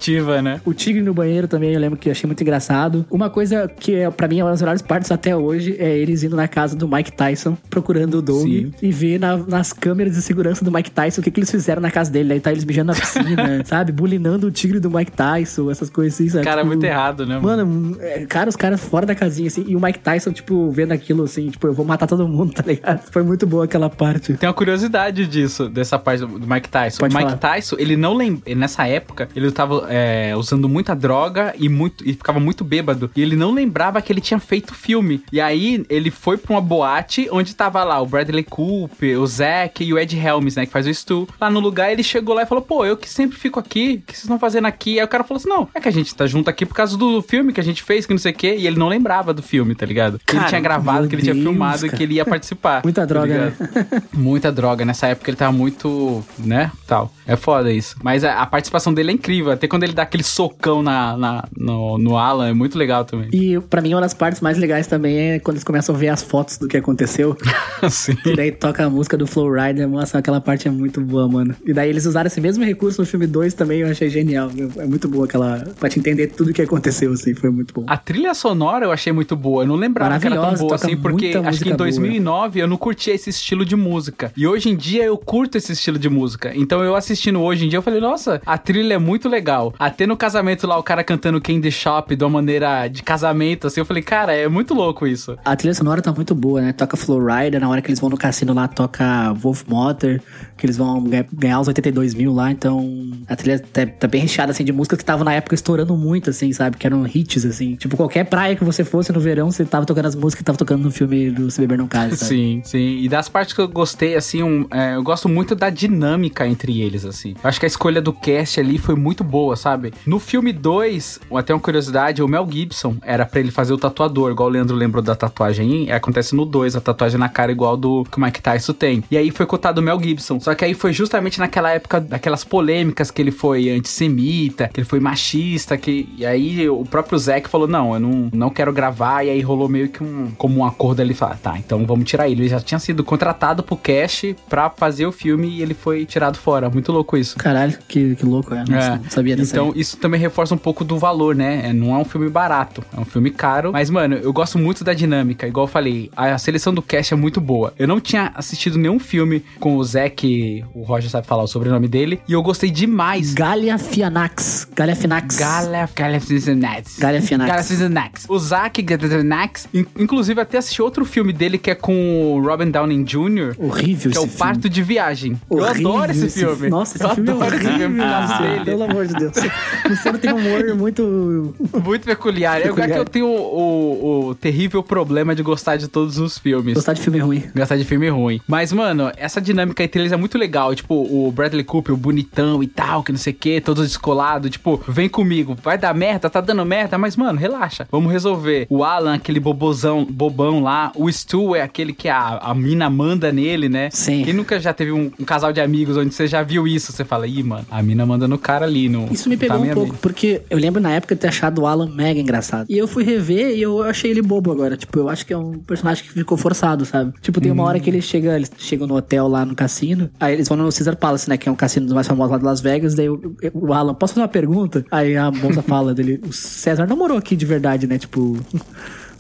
né?
O tigre no banheiro também, eu lembro que eu achei muito engraçado. Uma coisa que é, pra mim é uma das melhores partes até hoje é eles indo na casa do Mike Tyson procurando o Doug
Sim.
e ver na- nas câmeras de segurança do Mike Tyson o que, que eles fizeram na casa dele. Aí tá eles mijando na piscina, sabe? Bulinando o tigre do Mike Tyson, essas coisas assim, sabe?
Cara,
Tipo,
muito errado, né? Mano?
Mano, é, cara, os caras fora da casinha, assim, e o Mike Tyson, tipo, vendo aquilo, assim, tipo, eu vou matar todo mundo, tá ligado? Foi muito boa aquela parte.
Tem uma curiosidade disso, dessa parte do do Mike Tyson.
Pode
o Mike
falar.
Tyson, ele não lembra. Nessa época, ele tava é, usando muita droga e, muito, e ficava muito bêbado. E ele não lembrava que ele tinha feito filme. E aí, ele foi pra uma boate onde tava lá o Bradley Cooper, o Zack e o Ed Helms, né? Que faz o Stu. Lá no lugar, ele chegou lá e falou: Pô, eu que sempre fico aqui, o que vocês estão fazendo aqui? Aí o cara falou assim: Não, é que a gente tá junto aqui por causa do filme que a gente fez, que não sei o quê. E ele não lembrava do filme, tá ligado? Que ele tinha gravado, que ele tinha
Deus,
filmado e
cara.
que ele ia participar.
Muita
tá
droga,
ligado? Muita droga. Nessa época ele tava muito, né, tal. É foda isso. Mas a, a participação dele é incrível. Até quando ele dá aquele socão na, na- no, no Alan, é muito legal também.
E pra mim, uma das partes mais legais também é quando eles começam a ver as fotos do que aconteceu.
Sim.
E daí toca a música do Flow Rider, nossa, aquela parte é muito boa, mano. E daí eles usaram esse mesmo recurso no filme 2 também, eu achei genial. É muito boa aquela. pra te entender tudo o que aconteceu, assim, foi muito bom.
A trilha sonora eu achei muito boa. Eu não lembrava que era tão boa assim, porque acho que em
música boa.
2009 eu não curtia esse estilo de música. E hoje em dia eu curto esse estilo de música. Então eu assistindo hoje em dia, eu falei, nossa, a trilha é muito legal. Até no casamento lá, o cara cantando Candy Shop de uma maneira de casamento, assim, eu falei, cara, é muito louco isso.
A trilha sonora tá muito boa, né? Toca Flow Rider, na hora que eles vão no cassino lá, toca Wolf Motor, que eles vão ganha- ganhar os 82 mil lá, então a trilha tá, tá bem recheada, assim, de músicas que estavam na época estourando muito, assim, sabe? Que eram hits, assim. Tipo, qualquer praia que você fosse no verão, você tava tocando as músicas que tava tocando no filme do Se Beber Não Case, sabe?
Sim, sim. E das partes que eu gostei, assim, um, é, eu gosto muito da dinâmica entre eles, assim. Eu acho que a escolha do cast ali foi muito boa boa, sabe? No filme 2, até uma curiosidade, o Mel Gibson era pra ele fazer o tatuador, igual o Leandro lembrou da tatuagem. Acontece no 2, a tatuagem na cara igual do que o Mike Tyson tem. E aí foi cotado o Mel Gibson. Só que aí foi justamente naquela época daquelas polêmicas que ele foi antissemita, que ele foi machista, que e aí o próprio Zack falou: "Não, eu não, não quero gravar". E aí rolou meio que um como um acordo ali, falar: "Tá, então vamos tirar ele". Ele já tinha sido contratado pro Cash pra fazer o filme e ele foi tirado fora. Muito louco isso.
Caralho, que, que louco, é. Não,
É.
não sabia dessa
Então,
aí.
isso também reforça um pouco do valor, né? É, não é um filme barato, é um filme caro. Mas, mano, eu gosto muito da dinâmica. Igual eu falei, a seleção do cast é muito boa. Eu não tinha assistido nenhum filme com o Zack, o Roger sabe falar o sobrenome dele, e eu gostei demais.
Galia Fianax. Galia Finax.
Gala, Galaxy
Galia Fianax.
Galaxy O Zack Galaxy Inclusive, até assisti outro filme dele que é com o Robin Downey Jr.,
Horrível
que é o Parto de Viagem. eu
Horrível
adoro esse filme.
Nossa, esse
eu
filme é
adoro esse filme
horrível.
dele.
Pelo amor de Deus. O Luciano tem um humor muito...
Muito peculiar. É
Peculiar.
que eu tenho o, o- o terrível problema de gostar de todos os filmes.
Gostar de filme ruim.
Gostar de filme ruim. Mas, mano, essa dinâmica entre eles é muito legal. Tipo, o Bradley Cooper, o bonitão e tal, que não sei o que, todo descolado. Tipo, vem comigo, vai dar merda, tá dando merda, mas, mano, relaxa. Vamos resolver. O Alan, aquele bobozão, bobão lá. O Stu é aquele que a, a mina manda nele, né?
Sim.
Quem nunca já teve um, um casal de amigos onde você já viu isso? Você fala, ih, mano, a mina manda no cara ali. No,
Isso me
tá
pegou um
minha
pouco,
vez."
porque eu lembro na época de ter achado o Alan mega engraçado. E eu fui rever e eu achei ele bobo agora. Tipo, eu acho que é um personagem que ficou forçado, sabe? Tipo, tem uma hora que ele chega, eles chegam no hotel lá no cassino. Aí eles vão no Caesar Palace, né? Que é um cassino dos mais famosos lá de Las Vegas. Daí o, o Alan, posso fazer uma pergunta? Aí a moça fala dele, o César não morou aqui de verdade, né? Tipo.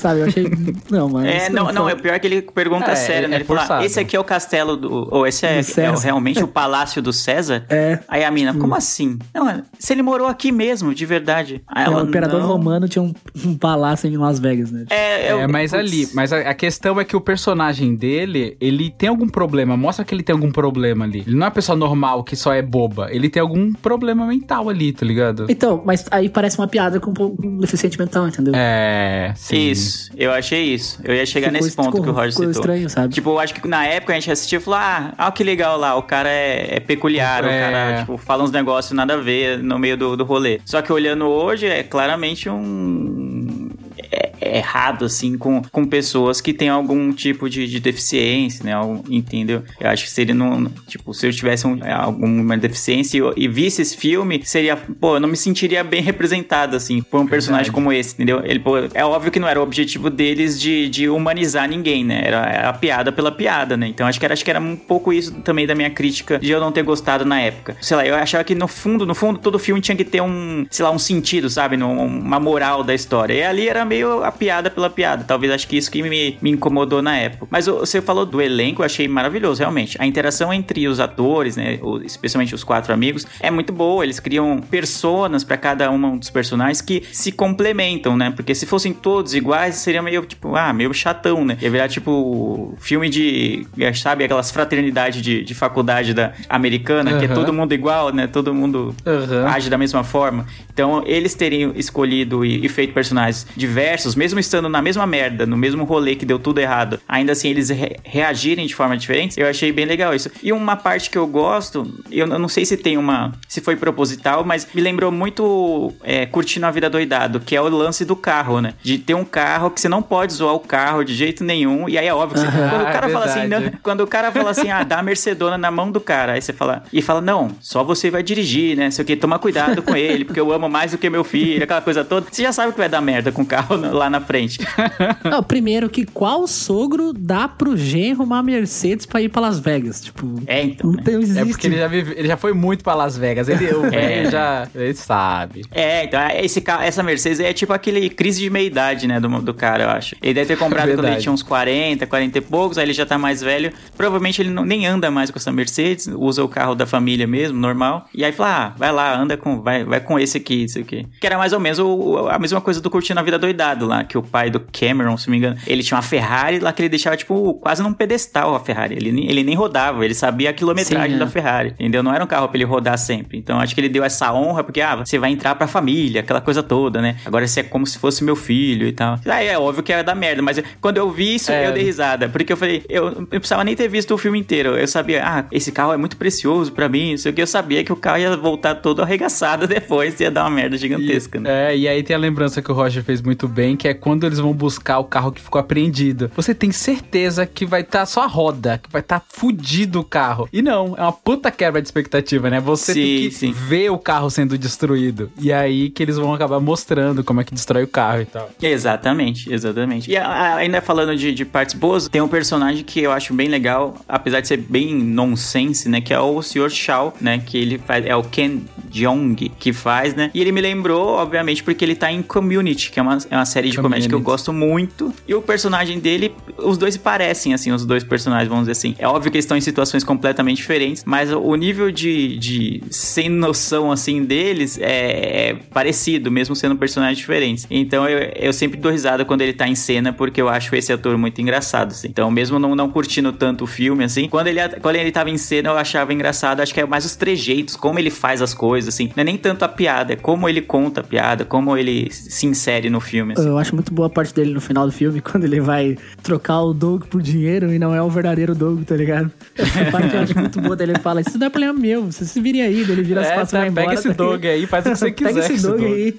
Sabe, eu achei. Não, mas.
É, não, não, é o pior que ele pergunta
É,
sério, né?
é
Ele fala, esse aqui é o castelo do. Ou esse é, é realmente o palácio do César?
É.
Aí a mina, como assim? Não, se ele morou aqui mesmo, de verdade. Aí
É,
ela,
o imperador
não.
romano tinha um, um palácio em Las Vegas, né?
É,
É,
eu-
mas
putz,
ali, mas a, a questão é que o personagem dele, ele tem algum problema, mostra que ele tem algum problema ali. Ele não é uma pessoa normal que só é boba, ele tem algum problema mental ali, tá ligado?
Então, mas aí parece uma piada com com um deficiente mental, entendeu?
É, sim.
Isso, eu achei isso. Eu ia chegar
Ficou-
nesse ponto
ficou-
que o Roger
ficou
citou.
estranho, sabe?
Tipo, eu acho que na época a gente assistiu e falou: ah, ah, que legal lá, o cara é, é peculiar, o
É.
cara, tipo, fala uns negócios nada a ver no meio do, do rolê. Só que olhando hoje, é claramente um. É errado, assim, com, com pessoas que têm algum tipo de, de deficiência, né? Algum- entendeu? Eu acho que se ele não. Tipo, se eu tivesse um- alguma deficiência e, e visse esse filme, seria. Pô, eu não me sentiria bem representado, assim, por um personagem como esse, entendeu? Ele, pô, é óbvio que não era o objetivo deles de, de humanizar ninguém, né? Era, era a piada pela piada, né? Então acho que, era, acho que era um pouco isso também da minha crítica de eu não ter gostado na época. Sei lá, eu achava que no fundo, no fundo, todo filme tinha que ter um, sei lá, um sentido, sabe? Num- Uma moral da história. E ali era meio a piada pela piada. Talvez acho que isso que me, me incomodou na época. Mas você falou do elenco, eu achei maravilhoso, realmente. A interação entre os atores, né? especialmente os quatro amigos, é muito boa. Eles criam personas pra cada um dos personagens que se complementam, né? Porque se fossem todos iguais, seria meio tipo, ah, meio chatão, né? Ia virar tipo filme de, é, sabe, aquelas fraternidades de, de faculdade da americana, que é todo mundo igual, né? Todo mundo
Aham.
age da mesma forma. Então, eles terem escolhido e, e feito personagens diversos, mesmo estando na mesma merda, no mesmo rolê que deu tudo errado, ainda assim eles re- reagirem de forma diferente, eu achei bem legal isso. E uma parte que eu gosto, eu não sei se tem uma. se foi proposital, mas me lembrou muito é, Curtindo a Vida Doidado, que é o lance do carro, né? De ter um carro que você não pode zoar o carro de jeito nenhum, e aí é óbvio que você, quando o cara
é
fala assim, não, quando o cara fala assim, ah, dá a Mercedona na mão do cara, aí você fala, e fala, não, só você vai dirigir, né? Sei o que, toma cuidado com ele, porque eu amo mais do que meu filho, aquela coisa toda. Você já sabe que vai dar merda com o carro na- lá na frente.
Não, primeiro que qual sogro dá pro genro uma Mercedes pra ir pra Las Vegas? Tipo,
É, então.
não,
né?
tem, existe.
É porque ele já, vive- ele já foi muito pra Las Vegas. Ele, o velho já. Ele sabe.
É, então, esse, ca- essa Mercedes é tipo aquele crise de meia-idade, né, do, do cara, eu acho. Ele deve ter comprado quando ele tinha uns 40, 40 e poucos, aí ele já tá mais velho. Provavelmente ele não, nem anda mais com essa Mercedes, usa o carro da família mesmo, normal. E aí fala, ah, vai lá, anda com, vai, vai com esse aqui, isso aqui. Que era mais ou menos o- a mesma coisa do Curtindo a Vida Doidado lá. Que o pai do Cameron, se não me engano, ele tinha uma Ferrari lá que ele deixava, tipo, quase num pedestal a Ferrari. Ele, nem- ele nem rodava, ele sabia a quilometragem
Sim, é.
da Ferrari, entendeu? Não era um carro pra ele rodar sempre. Então acho que ele deu essa honra porque, ah, você vai entrar pra família, aquela coisa toda, né? Agora você é como se fosse meu filho e tal. Aí é óbvio que ia dar merda, mas eu- quando eu vi isso,
É.
eu dei risada. Porque eu falei, eu não precisava nem ter visto o filme inteiro. Eu sabia, ah, esse carro é muito precioso pra mim, não sei o que. Eu sabia que o carro ia voltar todo arregaçado depois, ia dar uma merda gigantesca, né?
É, e aí tem a lembrança que o Roger fez muito bem, que é quando eles vão buscar o carro que ficou apreendido. Você tem certeza que vai estar só a roda, que vai estar fudido o carro. E não, é uma puta quebra de expectativa, né? Você tem
Sim,
que
sim.
ver o carro sendo destruído. E aí que eles vão acabar mostrando como é que destrói o carro e tal.
Exatamente, exatamente. E ainda falando de, de partes boas, tem um personagem que eu acho bem legal, apesar de ser bem nonsense, né? Que é o Sr. Shao, né? Que ele faz. É o Ken Jeong que faz, né? E ele me lembrou, obviamente, porque ele tá em Community, que é uma, é uma série de comédia que eu gosto muito. E o personagem dele, os dois se parecem, assim, os dois personagens, vamos dizer assim. É óbvio que eles estão em situações completamente diferentes, mas o nível de, de sem noção, assim, deles é, é parecido, mesmo sendo personagens diferentes. Então eu, eu sempre dou risada quando ele tá em cena, porque eu acho esse ator muito engraçado, assim. Então, mesmo não, não curtindo tanto o filme, assim, quando ele, quando ele tava em cena, eu achava engraçado. Acho que é mais os trejeitos, como ele faz as coisas, assim. Não é nem tanto a piada, é como ele conta a piada, como ele se insere no filme, assim.
Eu acho muito boa a parte dele no final do filme, quando ele vai trocar o Doug por dinheiro e não é o verdadeiro Doug, tá ligado? Essa parte eu acho muito boa dele. Ele fala, isso não é problema meu, vocês se virem aí. Ele vira as
É,
costas e
tá,
vai embora.
pega esse
tá
dog aí, faz o que você quiser.
Pega esse Doug aí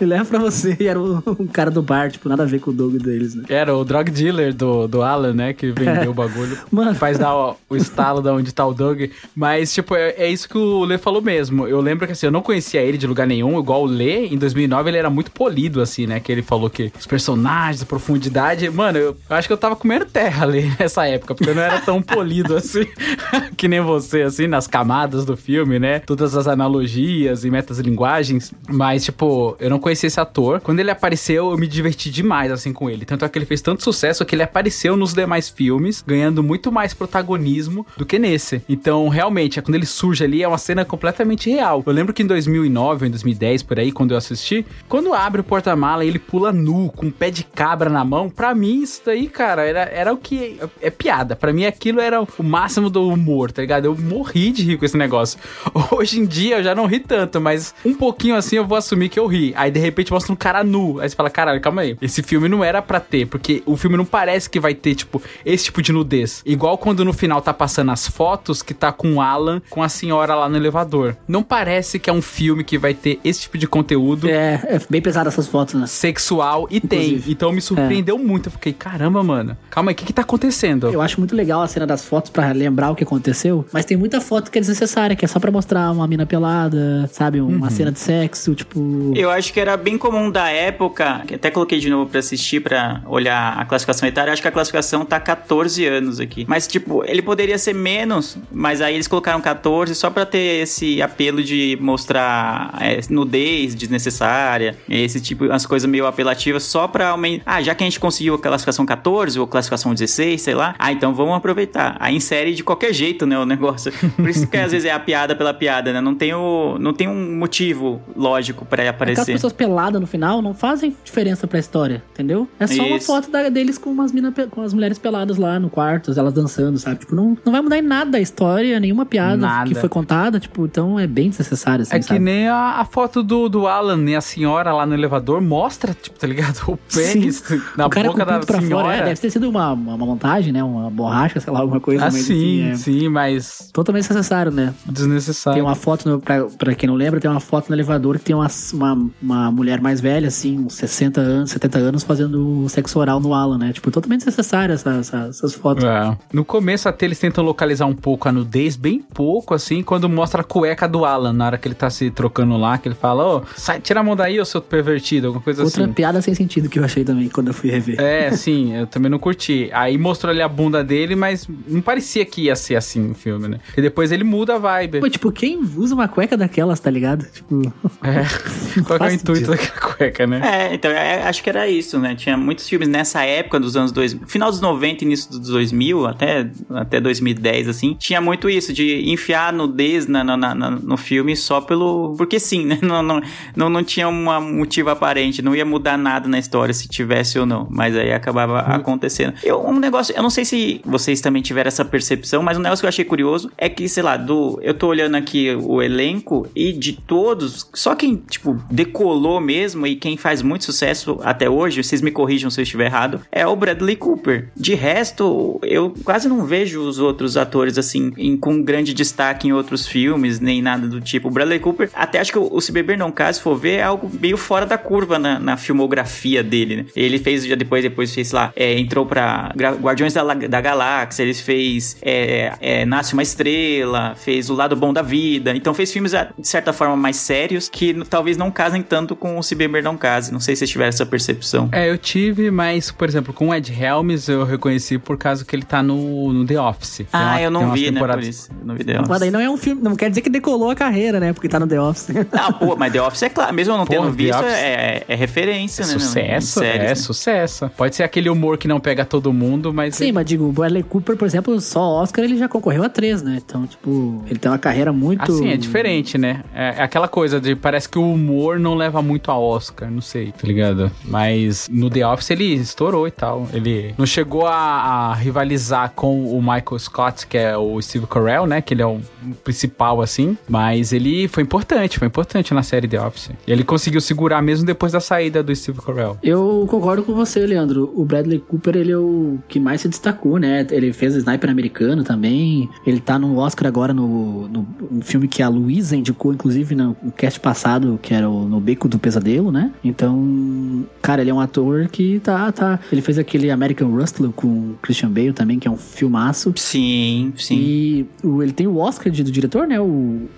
e leva pra você. E era o, cara do bar, tipo, nada a ver com o Doug deles, né?
Era o drug dealer do, do Alan, né? Que vendeu o bagulho.
Mano.
Faz dar o, o estalo da onde tá o Doug. Mas, tipo, é, é isso que o Lê falou mesmo. Eu lembro que, assim, eu não conhecia ele de lugar nenhum. Igual o Lê, em 2009, ele era muito polido, assim, né? Que ele falou que os personagens, profundidade... Mano, eu, eu acho que eu tava comendo terra ali nessa época. Porque eu não era tão polido, assim, que nem você, assim, nas camadas do filme, né? Todas as analogias e metas linguagens. Mas, tipo, eu não conhecia esse ator. Quando ele apareceu, eu me diverti demais, assim, com ele. Tanto é que ele fez tanto sucesso que ele apareceu nos demais filmes, ganhando muito mais protagonismo do que nesse. Então, realmente, é quando ele surge ali, é uma cena completamente real. Eu lembro que em 2009 ou em 2010, por aí, quando eu assisti, quando abre o porta-mala e ele pula nu, com um pé de cabra na mão, pra mim, isso daí, cara, era, era o que... É, piada. Pra mim, aquilo era o máximo do humor, tá ligado? Eu morri de rir com esse negócio. Hoje em dia, eu já não ri tanto, mas um pouquinho assim eu vou assumir que eu ri. Aí, de repente, mostra um cara nu. Aí você fala, caralho, calma aí. Esse filme não era pra ter, porque o filme não parece que vai ter, tipo, esse tipo de nudez. Igual quando no final tá passando as fotos que tá com o Alan, com a senhora lá no elevador. Não parece que é um filme que vai ter esse tipo de conteúdo
É, é bem pesado essas fotos, né?
Sexual e tem.
Inclusive.
Então me surpreendeu muito. Eu fiquei, caramba, mano. Calma aí, o que que tá acontecendo?
Eu acho muito legal a cena das fotos pra lembrar o que aconteceu, mas tem muita foto que é desnecessária, que é só pra mostrar uma mina pelada, sabe? Uma
Uhum.
cena de sexo, tipo.
Eu acho que era bem comum da época, que até coloquei de novo pra assistir, pra olhar a classificação etária. Acho que a classificação tá 14 anos aqui. Mas, tipo, ele poderia ser menos, mas aí eles colocaram 14 só pra ter esse apelo de mostrar é, nudez desnecessária, esse tipo, as coisas meio apelativas, só pra aumentar. Ah, já que a gente conseguiu a classificação 14 ou classificação 16, sei lá, ah, então vamos aproveitar. Aí insere de qualquer jeito, né, o negócio. Por isso que às vezes é a piada pela piada, né? Não tem, o, não tem um motivo lógico pra
Aquelas
aparecer.
pessoas peladas no final não fazem diferença pra história, entendeu? É só uma
Isso.
foto da- deles com umas minas, pe- com as mulheres peladas lá no quarto, elas dançando, sabe? Tipo, não, não vai mudar em nada a história, nenhuma piada
Nada.
que foi contada, tipo, então é bem desnecessário, assim,
É que
sabe?
nem a, a foto do, do Alan e a senhora lá no elevador mostra, tipo, tá ligado? O pênis na
o cara
boca da
pra
senhora.
fora, é, deve ter sido uma, uma, montagem, né? Uma borracha, sei lá, alguma coisa.
ah, sim,
assim, é
sim, mas
Totalmente desnecessário, né?
desnecessário.
Tem uma foto, no, pra, pra quem não lembra, tem uma foto no elevador que tem uma, uma, uma mulher mais velha, assim, uns 60 anos, 70 anos, fazendo sexo oral no Alan, né? Tipo, totalmente desnecessária essa, essa- essas fotos.
É. No começo até eles tentam localizar um pouco a nudez, bem pouco, assim, quando mostra a cueca do Alan, na hora que ele tá se trocando lá, que ele fala, ô, sai, tira a mão daí, ô seu pervertido, alguma coisa
Outra
assim.
piada sem sentido que eu achei também quando eu fui rever.
É, sim, eu também não curti. Aí mostrou ali a bunda dele, mas não parecia que ia ser assim o filme, né? E depois ele muda a vibe.
Pô, tipo, quem usa uma cueca daquelas, tá ligado? Tipo,
É. Qual é o intuito
sentido.
daquela cueca, né?
É, então, é, acho que era isso, né? Tinha muitos filmes nessa época dos anos 2000, final dos 90 início dos 2000, até, até 2010, assim. Tinha muito isso, de enfiar nudez na, na, na- no filme só pelo. Porque sim, né? Não, não, não, não tinha um motivo aparente, não ia mudar nada na história se tivesse ou não. Mas aí acabava acontecendo. Eu, um negócio, eu não sei se vocês também tiveram essa percepção, mas um negócio que eu achei curioso é que, sei lá, do. Eu tô olhando aqui o elenco e de todos, só quem, tipo, decolou mesmo e quem faz muito sucesso até hoje, vocês me corrijam se eu estiver errado, é o Bradley Cooper. De resto, eu quase não vejo os outros atores assim em- com grande destaque em outros filmes, nem nada do tipo. O Bradley Cooper, até acho que o, Se Beber Não Case, se for ver, é algo meio fora da curva na, na filmografia dele, né? Ele fez, já depois, depois fez lá, é, entrou pra Guardiões da, da Galáxia, ele fez é, é, Nasce Uma Estrela, fez O Lado Bom da Vida, então fez filmes, ah, de certa forma, mais sérios, que talvez não casem tanto com o Se Beber Não Case. Não sei se vocês tiveram essa percepção.
É, eu tive, mas, por exemplo, com o Ed Helms eu reconheci por causa que ele tá no, no The Office. Tem
Ah,
uma-
eu não vi, né, por isso. Eu não vi The
Mas
Office.
daí não é um filme, não quer dizer que decolou a carreira, né? Porque tá no The Office.
Não, pô, mas The Office é claro, mesmo eu não tendo
The
visto,
Office-
é, é referência, né?
Sucesso,
séries,
é
né?
sucesso. Pode ser aquele humor que não pega todo mundo, mas.
Sim, mas digo, o Bradley Cooper, por exemplo, só Oscar ele já concorreu a três, né? Então, tipo, ele tem uma carreira muito.
Assim, é diferente, né? É é aquela coisa de parece que o humor não leva muito a Oscar, não sei, tá ligado? Mas no The Office ele estourou e tal. Ele não chegou a, a rivalizar com o Michael Scott, que é o Steve Carell, né? Que ele é o principal, assim. Mas ele foi importante, foi importante na série The Office. E ele conseguiu segurar mesmo depois da saída do Steve Carell.
Eu concordo com você, Leandro. O Bradley Cooper, ele é o que mais se destacou, né? Ele fez Sniper americano também. Ele tá no Oscar agora no, no um filme que a Luísa indicou, inclusive, no, no cast passado, que era o No Beco do Pesadelo, né? Então, cara, ele é um ator que tá, tá. Ele fez aquele American Rustler com o Christian Bale também, que é um filmaço.
Sim, sim.
E o- ele tem o Oscar de, do diretor, né? O,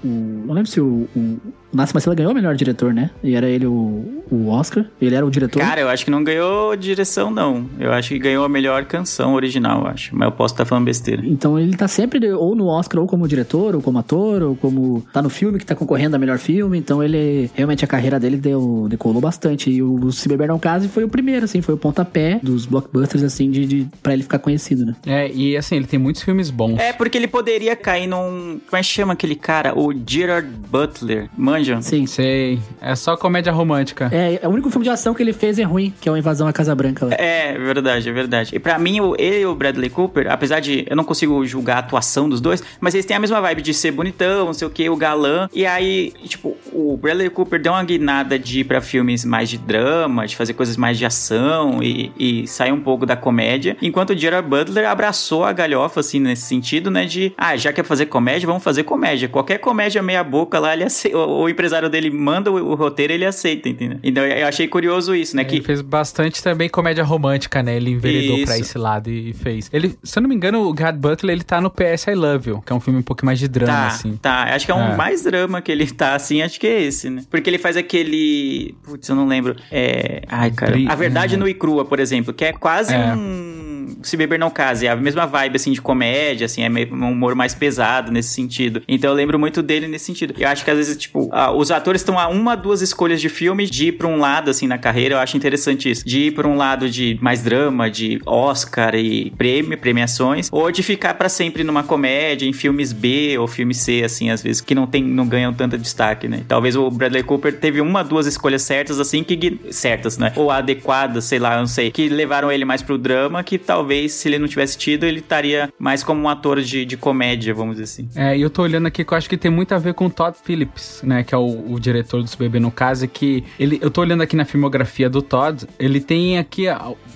o- não lembro se o, o, o Nasce Marcela ganhou o melhor diretor, né? E era ele o, o Oscar. Ele era o diretor.
Cara, eu acho que não ganhou direção, não. Eu acho que ganhou a melhor canção original, eu acho. Mas eu posso estar falando besteira.
Então ele tá sempre ou no Oscar, ou como diretor, ou como ator, ou como. tá no filme que tá concorrendo a melhor filme. Então ele. Realmente a carreira dele deu, decolou bastante. E o Se Beber Não Case foi o primeiro, assim, foi o pontapé dos blockbusters, assim, de, de, pra ele ficar conhecido, né?
É, e assim, ele tem muitos filmes bons.
É, porque ele poderia cair num. Como é que chama aquele cara? O Gerard Butler. Manjam?
Sim.
Sei. É só comédia romântica.
É, é o único filme de ação que ele fez é ruim, que é o Invasão à Casa Branca. Lá.
É, verdade, é verdade. E pra mim, o- ele e o Bradley Cooper, apesar de eu não consigo julgar a atuação dos dois, mas eles têm a mesma vibe de ser bonitão, não sei o que, o galã. E aí, tipo, o Bradley Cooper deu uma guinada de ir pra filmes mais de drama, de fazer coisas mais de ação e, e sair um pouco da comédia. Enquanto o Gerard Butler abraçou a galhofa, assim, nesse sentido, né? De, ah, já quer fazer comédia, vamos fazer comédia. Qualquer comédia meia-boca lá, ele aceita. Empresário dele manda o, o roteiro, ele aceita, entendeu? Então eu achei curioso isso, né?
Ele
Que
fez bastante também comédia romântica, né? Ele enveredou
Isso.
pra esse lado e fez. Ele, se eu não me engano, o Gerard Butler, ele tá no PS I Love You, que é um filme um pouco mais de drama,
Tá,
assim.
tá. Acho que é um
É.
mais drama que ele tá, assim, acho que é esse, né? Porque ele faz aquele. Putz, eu não lembro. É. Ai, cara. A Verdade
é.
no e crua, por exemplo, que é quase
É.
um. Se beber não case, é a mesma vibe, assim, de comédia, assim, é meio um humor mais pesado nesse sentido. Então eu lembro muito dele nesse sentido. Eu acho que às vezes, tipo, ah, os atores estão a uma, duas escolhas de filme de ir pra um lado, assim, na carreira. Eu acho interessante isso. De ir pra um lado de mais drama, de Oscar e prêmio, premiações, ou de ficar pra sempre numa comédia, em filmes B ou filme C, assim, às vezes, que não, tem, não ganham tanto destaque, né? Talvez o Bradley Cooper teve uma, duas escolhas certas, assim, que. certas, né? Ou adequadas, sei lá, não sei, que levaram ele mais pro drama, que talvez, se ele não tivesse tido, ele estaria mais como um ator de, de comédia, vamos dizer assim.
É, e eu tô olhando aqui que eu acho que tem muito a ver com o Todd Phillips, né? Que é o, o diretor dos Bebê no caso, que ele, eu tô olhando aqui na filmografia do Todd, ele tem aqui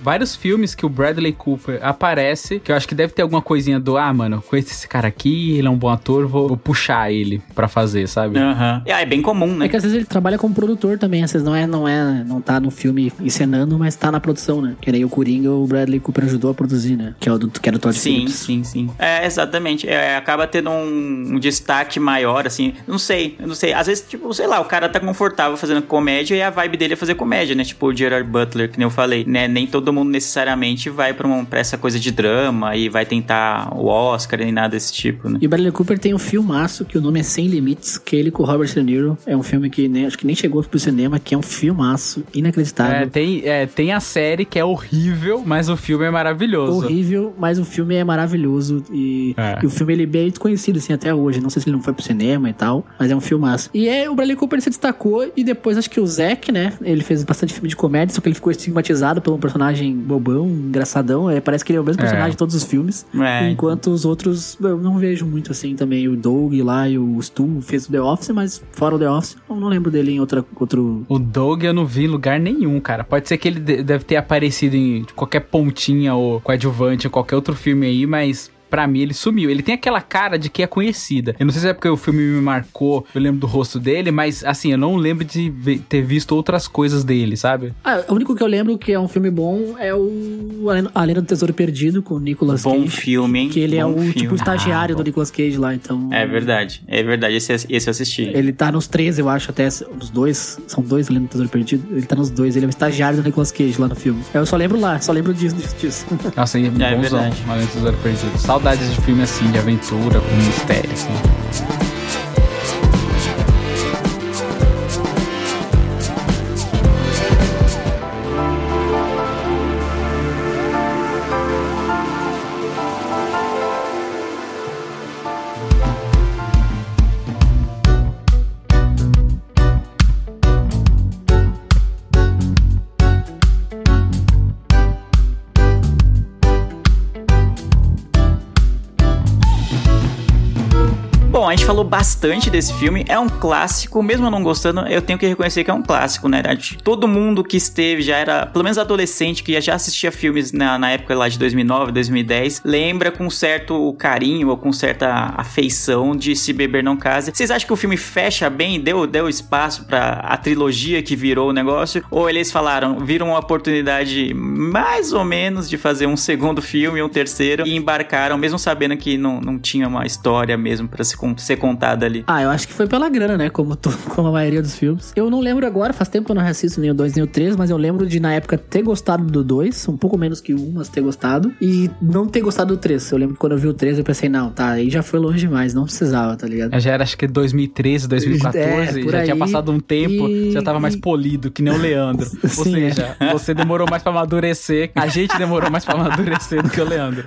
vários filmes que o Bradley Cooper aparece, que eu acho que deve ter alguma coisinha do, ah, mano, conheço esse cara aqui, ele é um bom ator, vou, vou puxar ele pra fazer, sabe?
Aham. É, é bem comum, né?
É que às vezes ele trabalha como produtor também, às vezes não é, não é, não tá no filme encenando, mas tá na produção, né? Que nem o Coringa, o Bradley Cooper ajudou a produzir, né? Que é o do, que era o Todd
Sim,
Phillips.
sim, sim. É, exatamente. É, acaba tendo um, um destaque maior, assim. Não sei, eu não sei. Às vezes, tipo, sei lá, o cara tá confortável fazendo comédia e a vibe dele é fazer comédia, né? Tipo o Gerard Butler, que nem eu falei, né? Nem todo todo mundo necessariamente vai pra, um, pra essa coisa de drama e vai tentar o Oscar nem nada desse tipo, né?
E o Bradley Cooper tem um filmaço que o nome é Sem Limites, que ele com o Robert De Niro. É um filme que nem, acho que nem chegou pro cinema, que é um filmaço inacreditável.
É, tem, é, tem a série que é horrível, mas o filme é maravilhoso.
horrível, mas o filme é maravilhoso e,
É.
e o filme ele é bem desconhecido assim até hoje. Não sei se ele não foi pro cinema e tal, mas é um filmaço. E é o Bradley Cooper se destacou e depois acho que o Zack, né? Ele fez bastante filme de comédia, só que ele ficou estigmatizado por um personagem bobão, engraçadão. É, parece que ele é o mesmo
É.
personagem de todos os filmes.
É.
Enquanto os outros eu não vejo muito assim também. O Doug lá e o Stu fez o The Office, mas fora o The Office, eu não lembro dele em outra, outro.
O Doug eu não vi em lugar nenhum, cara. Pode ser que ele de- deve ter aparecido em qualquer pontinha ou coadjuvante ou qualquer outro filme aí, mas pra mim ele sumiu. Ele tem aquela cara de que é conhecida. Eu não sei se é porque o filme me marcou, eu lembro do rosto dele, mas assim, eu não lembro de ter visto outras coisas dele, sabe?
Ah, o único que eu lembro que é um filme bom é o A Lenda- A Lenda do Tesouro Perdido com o Nicolas
Bom
Cage.
filme, hein?
Que ele é
Bom
o
filme.
tipo estagiário
Ah,
do
bom.
Nicolas Cage lá, então.
É verdade, é verdade. Esse, esse eu assisti.
Ele tá nos três, eu acho, até os dois. São dois, A Lenda do Tesouro Perdido. Ele tá nos dois, ele é o estagiário do Nicolas Cage lá no filme. Eu só lembro lá, só lembro disso. disso.
Nossa, é, bonzão.
verdade.
Uma Lenda do Tesouro Perdido. Saudades de filme assim, de aventura, com mistério, assim.
Bom, a gente falou bastante desse filme. É um clássico, mesmo eu não gostando, eu tenho que reconhecer que é um clássico, né? Todo mundo que esteve já era, pelo menos adolescente, que já assistia filmes na, na época lá de 2009, 2010, lembra com certo carinho ou com certa afeição de Se Beber Não Case. Vocês acham que o filme fecha bem, deu, deu espaço pra a trilogia que virou o negócio? Ou eles falaram, viram uma oportunidade mais ou menos de fazer um segundo filme, um terceiro, e embarcaram, mesmo sabendo que não, não tinha uma história mesmo pra se, con- ser contada ali?
Ah, eu acho que foi pela grana, né? Como, to- como a maioria dos filmes. Eu não lembro agora, faz tempo que eu não assisto nem o 2 nem o 3, mas eu lembro de na época ter gostado do 2, um pouco menos que o 1, mas ter gostado. E não ter gostado do 3. Eu lembro que quando eu vi o 3, eu pensei, não, tá, aí já foi longe demais, não precisava, tá ligado?
Já era acho que 2013, 2014,
É,
já tinha
aí.
passado um tempo,
E-
já tava mais polido, que nem o Leandro. Ou
Sim,
seja, você demorou mais pra amadurecer, a gente demorou mais pra amadurecer do que o Leandro.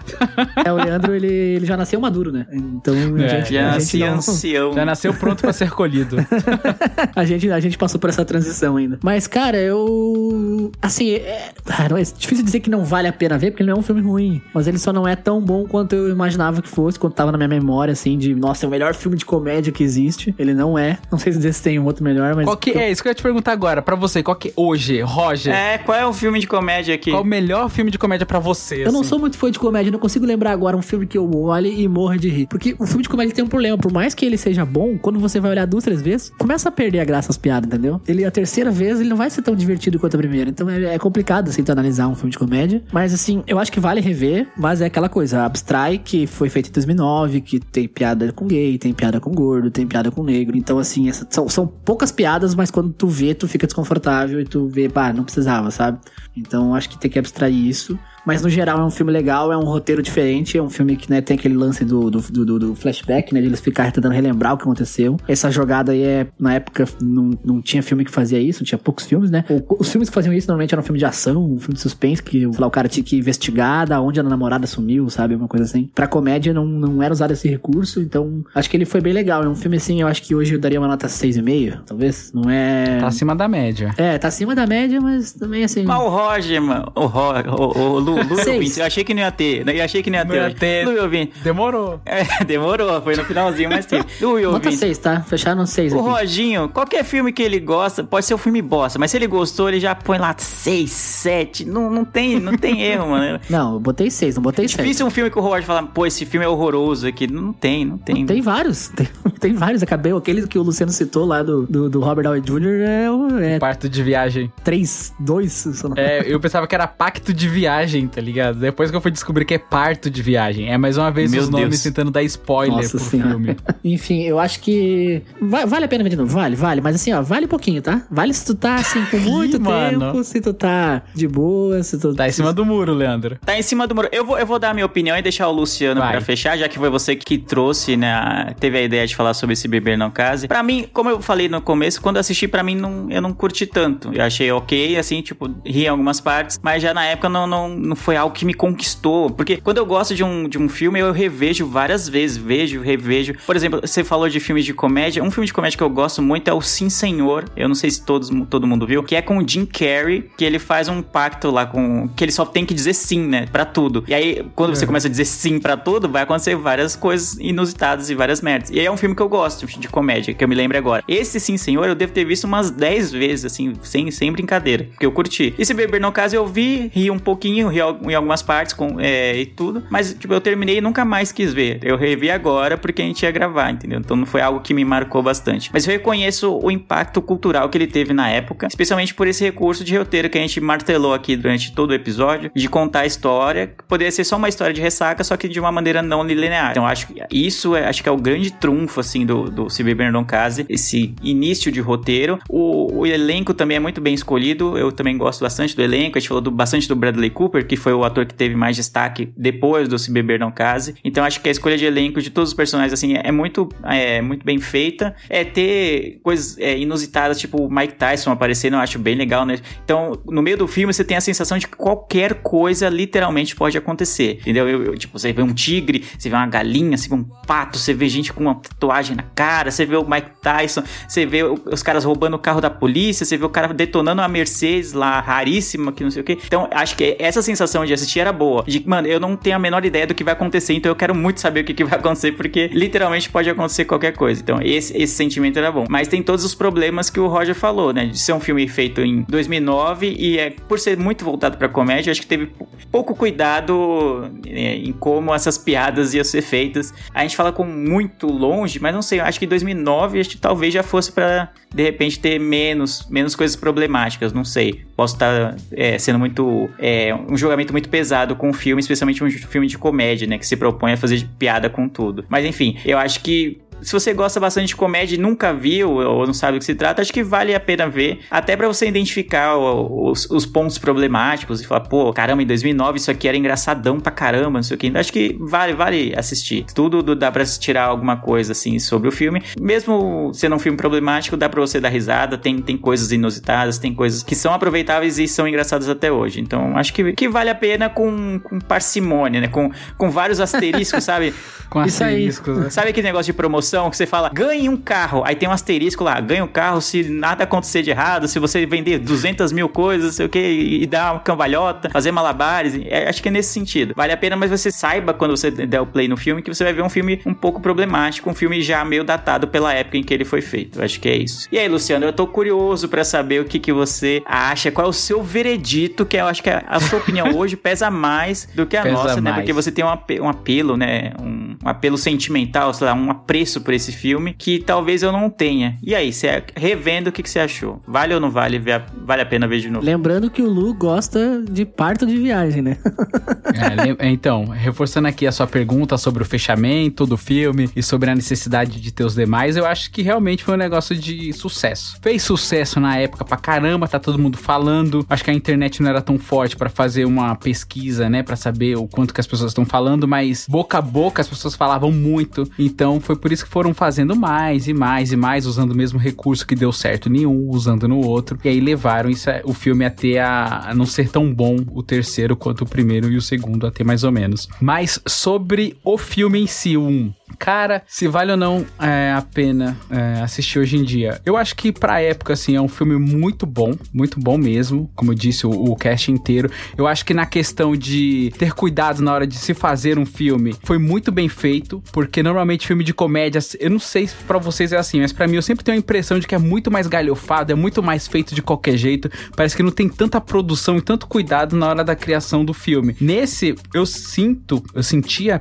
É, o Leandro, ele, ele já nasceu maduro, né? Então, a
É,
gente,
Já
a gente não-
ancião.
Já nasceu pronto pra ser colhido.
a gente, a gente passou por essa transição ainda. Mas, cara, eu. Assim, é, ah, não é difícil dizer que não vale a pena ver, porque ele não é um filme ruim. Mas ele só não é tão bom quanto eu imaginava que fosse, quando tava na minha memória, assim, de nossa, é o melhor filme de comédia que existe. Ele não é. Não sei se tem um outro melhor, mas.
Qual que é? Isso que eu ia te perguntar agora, pra você, qual que hoje, Roger,
É, qual é o filme de comédia aqui?
qual o melhor filme de comédia pra você?
Eu não
assim?
sou muito fã de comédia, eu não consigo lembrar agora um filme que eu olhe e morra de rir. Porque o filme de comédia tem um problema. Por mais que ele seja bom, quando você vai olhar duas, três vezes, começa a perder a graça às piadas, entendeu? Ele, a terceira vez, ele não vai ser tão divertido quanto a primeira. Então é, é complicado, assim, tu analisar um filme de comédia. Mas, assim, eu acho que vale rever, mas é aquela coisa, abstrai que foi feito em 2009, que tem piada com gay, tem piada com gordo, tem piada com negro. Então, assim, essa- são, são poucas piadas, mas quando tu vê, tu fica desconfortável e tu vê, pá, não precisava, sabe? Então, acho que tem que abstrair isso. Mas no geral é um filme legal, é um roteiro diferente, é um filme que né, tem aquele lance do, do, do, do flashback, né? De eles ficarem tentando relembrar o que aconteceu. Essa jogada aí é, na época, não, não tinha filme que fazia isso, tinha poucos filmes, né? O- os filmes que faziam isso normalmente eram um filme de ação, um filme de suspense, que lá, o cara tinha que investigar da onde a namorada sumiu, sabe? Uma coisa assim. Pra comédia não, não era usado esse recurso, então acho que ele foi bem legal. É um filme assim, eu acho que hoje eu daria uma nota 6,5, talvez. Não é.
Tá acima da média.
É, tá acima da média, mas também assim.
Mas o Roger, mano. O, Ro, o, o Lu, Lu
Seis.
ouvinte, eu achei que não ia ter. Eu achei que não ia
Não
ter.
ia
hoje.
ter.
Lu ouvinte.
Demorou.
É, demorou, foi no finalzinho, mas teve. Lu
Nota
ouvinte.
6, tá? Fecharam 6
O
aqui.
Roginho, qualquer filme que ele gosta, pode ser um filme bosta, mas se ele gostou, ele já põe lá 6, 7. Não, não, tem, não tem erro, mano.
Não, eu botei 6, não botei 7.
Difícil um filme que o Roger fala, pô, esse filme é horroroso aqui. Não tem, não tem.
Tem vários, tem, tem vários. Acabei, aquele que o Luciano citou lá do, do, do Robert Downey Jr. é, o- é
Parto de viagem.
3, 2,
É, eu pensava que era pacto de viagem. Viagem, tá ligado? Depois que eu fui descobrir que é parto de viagem. É mais uma vez
Meu
os nomes
Deus.
tentando dar spoiler
Nossa
pro
Senhora.
filme.
Enfim, eu acho que. va- vale a pena ver de novo? Vale, vale. Mas assim, ó, vale pouquinho, tá? Vale se tu tá assim com muito tempo,
mano.
se tu tá de boa, se tu.
Tá em cima do muro, Leandro.
Tá em cima do muro. Eu vou, eu vou dar a minha opinião e deixar o Luciano
Vai.
pra fechar, já que foi você que trouxe, né? Teve a ideia de falar sobre esse beber não case. Pra mim, como eu falei no começo, quando assisti, pra mim, não, eu não curti tanto. Eu achei ok, assim, tipo, ri em algumas partes, mas já na época não, não, não foi algo que me conquistou. Porque quando eu gosto de um, de um filme, eu revejo várias vezes, vejo, revejo. Por exemplo, você falou de filmes de comédia. Um filme de comédia que eu gosto muito é o Sim Senhor. Eu não sei se todos, todo mundo viu, que é com o Jim Carrey, que ele faz um pacto lá com. que ele só tem que dizer sim, né? Pra tudo. E aí, quando você começa a dizer sim pra tudo, vai acontecer várias coisas inusitadas e várias merdas. E aí é um filme que eu gosto de comédia, que eu me lembro agora. Esse Sim Senhor eu devo ter visto umas 10 vezes, assim, sem, sem brincadeira. Porque eu curti. E se beber no caso, eu vi, ri um pouquinho, ri em algumas partes com, é, e tudo. Mas, tipo, eu terminei e nunca mais quis ver. Eu revi agora porque a gente ia gravar, entendeu? Então não foi algo que me marcou bastante. Mas eu reconheço o impacto cultural que ele teve na época, especialmente por esse recurso de roteiro que a gente martelou aqui durante todo o episódio, de contar a história, que poderia ser só uma história de ressaca, só que de uma maneira não linear. Então acho que isso é, acho que é o grande trunfo, assim, do, do Beber Não Case, esse início de roteiro. O, o elenco também é muito bem escolhido, eu também gosto bastante do elenco, a gente falou do- bastante do Bradley Cooper, que foi o ator que teve mais destaque depois do Se Beber Não Case. Então acho que a escolha de elenco de todos os personagens, assim, é muito, é, muito bem feita. É ter coisas é, inusitadas, tipo o Mike Tyson aparecendo, eu acho bem legal, né? Então, no meio do filme, você tem a sensação de que qualquer coisa literalmente pode acontecer, entendeu? Eu- eu, tipo, você vê um tigre, você vê uma galinha, você vê um pato, você vê gente com uma tatuagem na cara, você vê o Mike Tyson, você vê os caras roubando o carro da polícia, você vê o cara detonando uma Mercedes lá, raríssima, que não sei o quê. Então, acho que essa sensação de assistir era boa. De mano, eu não tenho a menor ideia do que vai acontecer, então eu quero muito saber o que, que vai acontecer, porque literalmente pode acontecer qualquer coisa. Então, esse, esse sentimento era bom. Mas tem todos os problemas que o Roger falou, né? De ser um filme feito em 2009 e é, por ser muito voltado pra comédia, acho que teve pou- pouco cuidado é, em como essas piadas iam ser feitas. A gente fala com muito longe, mas não sei, acho que 2009 acho que talvez já fosse pra de repente ter menos, menos coisas problemáticas, não sei. Posso estar é, sendo muito. é, um julgamento muito pesado com o filme, especialmente um filme de comédia, né? Que se propõe a fazer piada com tudo. Mas enfim, eu acho que se você gosta bastante de comédia e nunca viu ou não sabe do que se trata, acho que vale a pena ver, até pra você identificar o- os, os pontos problemáticos e falar, pô, caramba, em 2009 isso aqui era engraçadão pra caramba, não sei o que. Acho que vale, vale assistir. Tudo do- dá pra tirar alguma coisa assim sobre o filme. Mesmo sendo um filme problemático, dá pra você dar risada, tem, tem coisas inusitadas, tem coisas que são aproveitáveis e são engraçadas até hoje. Então, acho que, que vale a pena com, com parcimônia, né? Com, com vários asteriscos, sabe?
Com asteriscos, né?
Sabe aquele negócio de promoção que você fala, ganhe um carro, aí tem um asterisco lá, ganhe um carro se nada acontecer de errado, se você vender 200 mil coisas, sei o que, e, dar uma cambalhota, fazer malabares, é, acho que é nesse sentido. Vale a pena, mas você saiba quando você der o play no filme que você vai ver um filme um pouco problemático, um filme já meio datado pela época em que ele foi feito. Acho que é isso. E aí, Luciano, eu tô curioso pra saber o que, que você acha, qual é o seu veredito, que eu acho que a, sua opinião hoje pesa mais do que a
Pesa
nossa, né?
mais.
Porque você tem um, um apelo, né? Um, um apelo sentimental, sei lá, um apreço por esse filme que talvez eu não tenha. E aí, você revendo, o que, que você achou? Vale ou não vale? ver a- Vale a pena ver de novo?
Lembrando que o Lu gosta de parto de viagem, né?
É, lem- então, reforçando aqui a sua pergunta sobre o fechamento do filme e sobre a necessidade de ter os demais, eu acho que realmente foi um negócio de sucesso. Fez sucesso na época pra caramba, tá todo mundo falando. Acho que a internet não era tão forte pra fazer uma pesquisa, né, Pra saber o quanto que as pessoas estão falando, mas boca a boca as pessoas falavam muito. Então foi por isso que foram fazendo mais e mais e mais, usando o mesmo recurso que deu certo em um, usando no outro. E aí levaram isso, o filme a ter a, a não ser tão bom o terceiro quanto o primeiro e o segundo a ter mais ou menos. Mas sobre o filme em si, um. Cara, se vale ou não é, a pena é, assistir hoje em dia. Eu acho que pra época, assim, é um filme muito bom, muito bom mesmo. Como eu disse, o, o cast inteiro. Eu acho que na questão de ter cuidado na hora de se fazer um filme, foi muito bem feito, porque normalmente filme de comédia, eu não sei se pra vocês é assim, mas pra mim eu sempre tenho a impressão de que é muito mais galhofado, é muito mais feito de qualquer jeito. Parece que não tem tanta produção e tanto cuidado na hora da criação do filme. Nesse, eu sinto, eu sentia,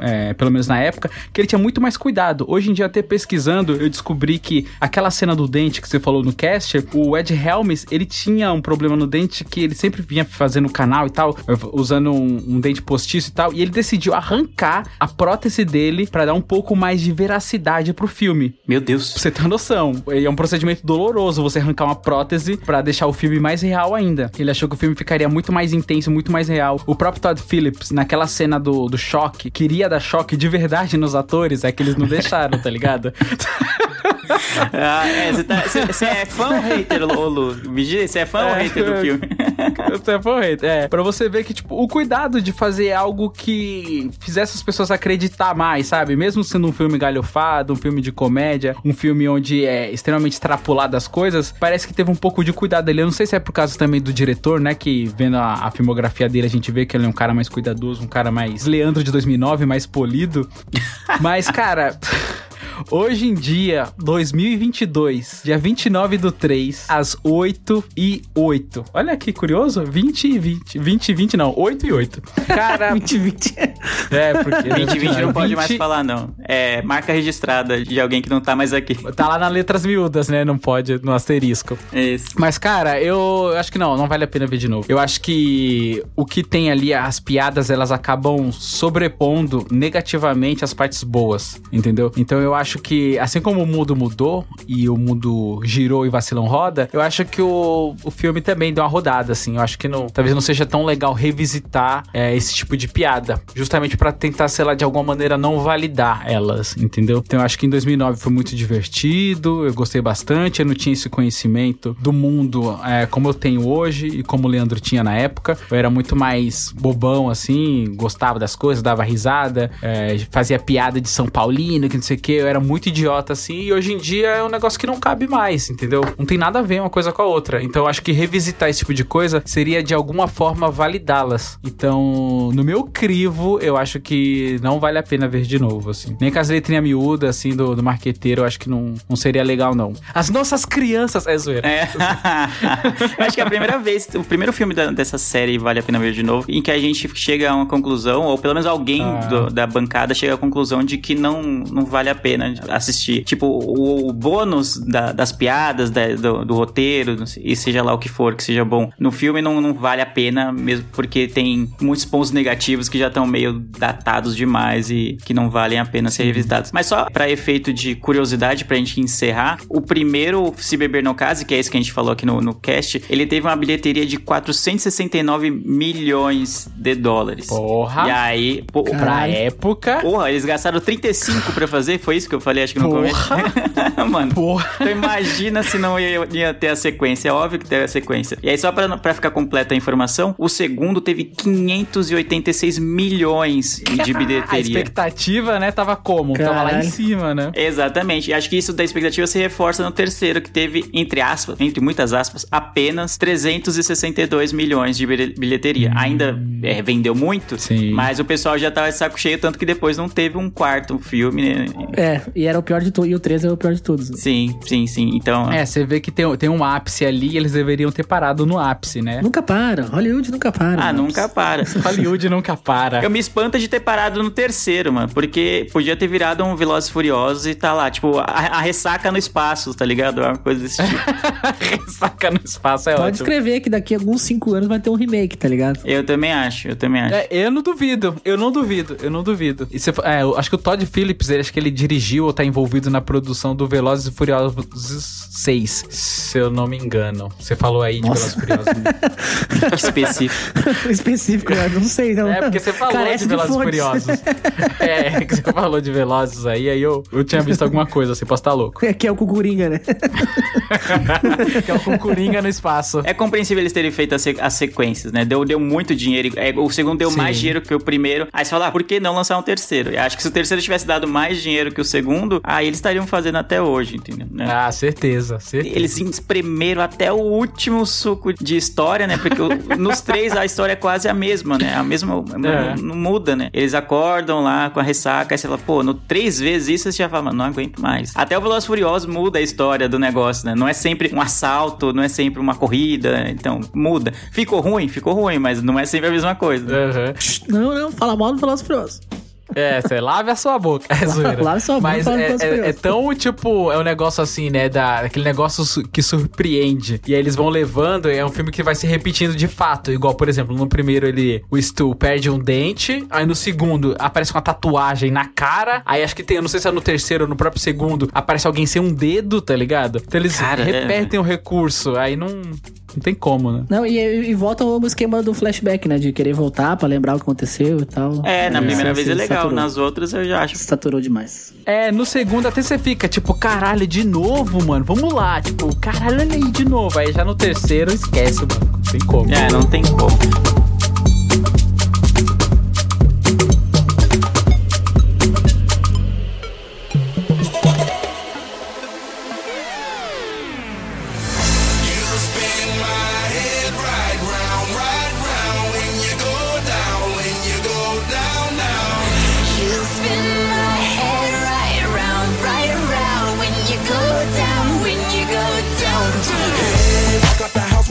é, pelo menos na época, que ele tinha muito mais cuidado. Hoje em dia, até pesquisando, eu descobri que aquela cena do dente que você falou no cast, o Ed Helms, ele tinha um problema no dente que ele sempre vinha fazendo canal e tal, usando um, um dente postiço e tal, e ele decidiu arrancar a prótese dele pra dar um pouco mais de veracidade pro filme.
Meu Deus.
Pra você ter noção, é um procedimento doloroso você arrancar uma prótese pra deixar o filme mais real ainda. Ele achou que o filme ficaria muito mais intenso, muito mais real. O próprio Todd Phillips, naquela cena do, do choque, queria dar choque de verdade nos atores, é que eles não deixaram, tá ligado?
Ah, é, você tá- você- você é fã ou hater, Lu? Me diz, você é fã ou
É,
hater do filme?
Você foi, é, pra você ver que, tipo, o cuidado de fazer algo que fizesse as pessoas acreditar mais, sabe? Mesmo sendo um filme galhofado, um filme de comédia, um filme onde é extremamente extrapolado as coisas, parece que teve um pouco de cuidado ali. Eu não sei se é por causa também do diretor, né? Que vendo a, a filmografia dele, a gente vê que ele é um cara mais cuidadoso, um cara mais Leandro de 2009, mais polido. Mas, cara. Hoje em dia, 2022, dia 29 do 3, às 8 e 8. Olha que curioso, 20 e 20. 20 e 20 não, 8 e 8. Cara,
2020.
é, porque...
2020 não pode mais
20
falar, não. É marca registrada de alguém que não tá mais aqui.
Tá lá nas letras miúdas, né? Não pode, no asterisco.
Isso.
Mas, cara, eu acho que não, não vale a pena ver de novo. Eu acho que o que tem ali, as piadas, elas acabam sobrepondo negativamente as partes boas, entendeu? Então eu acho que, assim como o mundo mudou e o mundo girou e vacilão roda, eu acho que o, o filme também deu uma rodada, assim. Eu acho que não, talvez não seja tão legal revisitar é, esse tipo de piada, justamente pra tentar, sei lá, de alguma maneira não validar elas, entendeu? Então eu acho que em 2009 foi muito divertido, eu gostei bastante, eu não tinha esse conhecimento do mundo é, como eu tenho hoje e como o Leandro tinha na época. Eu era muito mais bobão, assim, gostava das coisas, dava risada, é, fazia piada de São Paulino, que não sei o que, eu era muito idiota, assim, e hoje em dia é um negócio que não cabe mais, entendeu? Não tem nada a ver uma coisa com a outra. Então eu acho que revisitar esse tipo de coisa seria de alguma forma validá-las. Então, no meu crivo, eu acho que não vale a pena ver de novo, assim. Nem com as letrinhas miúdas, assim, do, do marqueteiro, eu acho que não, não seria legal, não. As nossas crianças. É zoeira.
É. Eu acho que é a primeira vez, o primeiro filme da- dessa série vale a pena ver de novo, em que a gente chega a uma conclusão, ou pelo menos alguém
Ah.
do- da bancada chega à conclusão de que não, não vale a pena assistir. Tipo, o, o bônus da- das piadas, da- do, do roteiro, e seja lá o que for, que seja bom, no filme não, não vale a pena, mesmo porque tem muitos pontos negativos que já estão meio datados demais e que não valem a pena ser revisitados. Mas só pra efeito de curiosidade, pra gente encerrar, o primeiro Se Beber No Case, que é esse que a gente falou aqui no, no cast, ele teve uma bilheteria de 469 milhões de dólares.
Porra.
E aí, pô,
Pra época.
Porra, eles gastaram 35 pra fazer? Foi isso que eu falei, acho que no
Porra.
começo. Mano,
Porra.
então imagina se não ia, ia ter a sequência. É óbvio que teve a sequência. E aí, só pra, pra ficar completa a informação, o segundo teve 586 milhões de
A
bilheteria.
expectativa, né, tava como? Tava lá em
Caralho.
cima, né?
Exatamente. E acho que isso da expectativa se reforça no terceiro, que teve, entre aspas, entre muitas aspas, apenas 362 milhões de bilhe- bilheteria. Ainda é, vendeu muito,
Sim.
mas o pessoal já tava de saco cheio, tanto que depois não teve um quarto filme, né?
É, e era o pior de tudo. E o 13 era o pior de todos.
Sim, sim, sim. Então,
É, você vê que tem, tem um ápice ali e eles deveriam ter parado no ápice, né?
Nunca para. Hollywood nunca para.
ah,
mano.
nunca para.
Hollywood nunca para.
Eu me espanta de ter parado no terceiro, mano. Porque podia ter virado um Velozes e Furiosos e tá lá, tipo, a, a ressaca no espaço, tá ligado? Uma coisa desse tipo.
Ressaca no espaço é
Pode
ótimo.
escrever que daqui a alguns 5 anos vai ter um remake, tá ligado?
eu também acho, eu também acho.
É, eu não duvido, eu não duvido, eu não duvido. E você é, eu acho que o Todd Phillips, ele, acho que ele dirigiu ou tá envolvido na produção do Velozes e Furiosos 6, se eu não me engano. Você falou aí de Velozes e Furiosos.
Que específico.
Específico, eu não sei, não.
É, porque você falou
Carece
de Velozes e. Furiosos. É, que você falou de Velozes aí, aí eu, eu tinha visto alguma coisa, você pode estar louco.
É que é o Cucuringa, né?
que é o com Coringa no espaço.
É compreensível eles terem feito as, se- as sequências, né? Deu, deu muito dinheiro. É, o segundo deu
Sim.
mais dinheiro que o primeiro. Aí você fala, ah, por que não lançar um terceiro? Eu acho que se o terceiro tivesse dado mais dinheiro que o segundo, segundo, aí eles estariam fazendo até hoje, entendeu? Né?
Ah, certeza, certeza.
Eles se espremeram até o último suco de história, né? Porque nos três a história é quase a mesma, né? A mesma.
É.
Não, não muda, né? Eles acordam lá com a ressaca, aí você fala, pô, no três vezes isso você já fala, não aguento mais. Até o Velozes e Furiosos muda a história do negócio, né? Não é sempre um assalto, não é sempre uma corrida, então muda. Ficou ruim? Ficou ruim, mas não é sempre a mesma coisa.
Aham.
Não, não, fala mal do Velozes e Furiosos.
É, você lave a sua boca. É zoeira.
Lave sua boca
Mas é, é-
crianças.
é tão, tipo, é um negócio assim, né? Da, aquele negócio su- que surpreende. E aí eles vão levando, é um filme que vai se repetindo de fato. Igual, por exemplo, no primeiro ele, o Stu perde um dente. Aí no segundo aparece uma tatuagem na cara. Aí acho que tem, eu não sei se é no terceiro ou no próprio segundo, aparece alguém sem um dedo, tá ligado? Então eles
Cara, é.
repetem o recurso. Aí não, não tem como, né?
Não, e, e volta o esquema do flashback, né? De querer voltar pra lembrar o que aconteceu e tal.
É, na primeira
isso,
vez é
isso
legal,
saturou.
nas outras eu já acho.
Saturou demais.
É, no segundo até você fica, tipo, caralho, de novo, mano. Vamos lá, tipo, caralho, olha aí de novo. Aí já no terceiro, esquece, mano. Não tem como.
É, não tem como.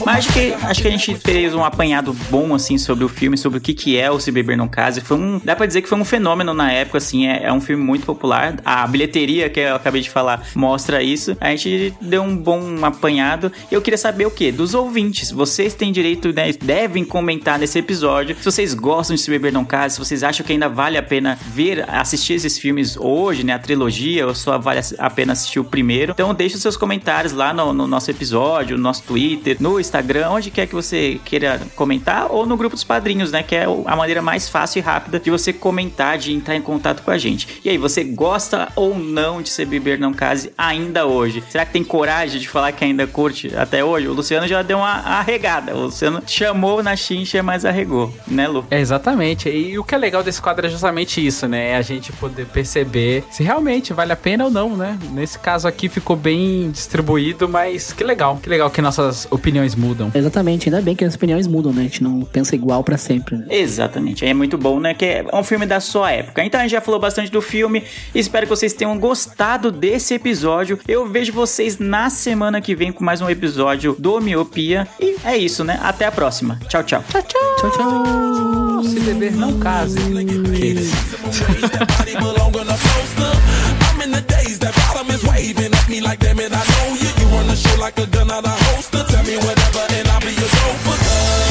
Mas acho que, acho que a gente fez um apanhado bom, assim, sobre o filme, sobre o que, que é o Se Beber Não Case. Foi um, dá pra dizer que foi um fenômeno na época, assim, é, é um filme muito popular. A bilheteria que eu acabei de falar mostra isso. A gente deu um bom apanhado. Eu queria saber o quê? Dos ouvintes. Vocês têm direito, né, devem comentar nesse episódio se vocês gostam de Se Beber Não Case, se vocês acham que ainda vale a pena ver, assistir esses filmes hoje, né, a trilogia, ou só vale a pena assistir o primeiro. Então deixe os seus comentários lá no, no nosso episódio, no nosso Twitter, no Instagram, onde quer que você queira comentar, ou no grupo dos padrinhos, né? Que é a maneira mais fácil e rápida de você comentar, de entrar em contato com a gente. E aí, você gosta ou não de ser beber não case ainda hoje? Será que tem coragem de falar que ainda curte até hoje? O Luciano já deu uma arregada. O Luciano chamou na chincha, mas arregou, né, Lu?
É, exatamente. E o que é legal desse quadro é justamente isso, né? É a gente poder perceber se realmente vale a pena ou não, né? Nesse caso aqui ficou bem distribuído, mas que legal. Que legal que nossas opiniões mudam.
Exatamente, ainda bem que as opiniões mudam, né? A gente não pensa igual pra sempre, né?
Exatamente, é muito bom, né? Que é um filme da sua época. Então a gente já falou bastante do filme. Espero que vocês tenham gostado desse episódio. Eu vejo vocês na semana que vem com mais um episódio do Miopia. E é isso, né? Até a próxima. Tchau, tchau.
Tchau, tchau!
Se beber, não case.
the days that bottom is waving at me like, damn it, I know you. You run the show like a gun out of holster. Tell me whatever and I'll be your. 'Cause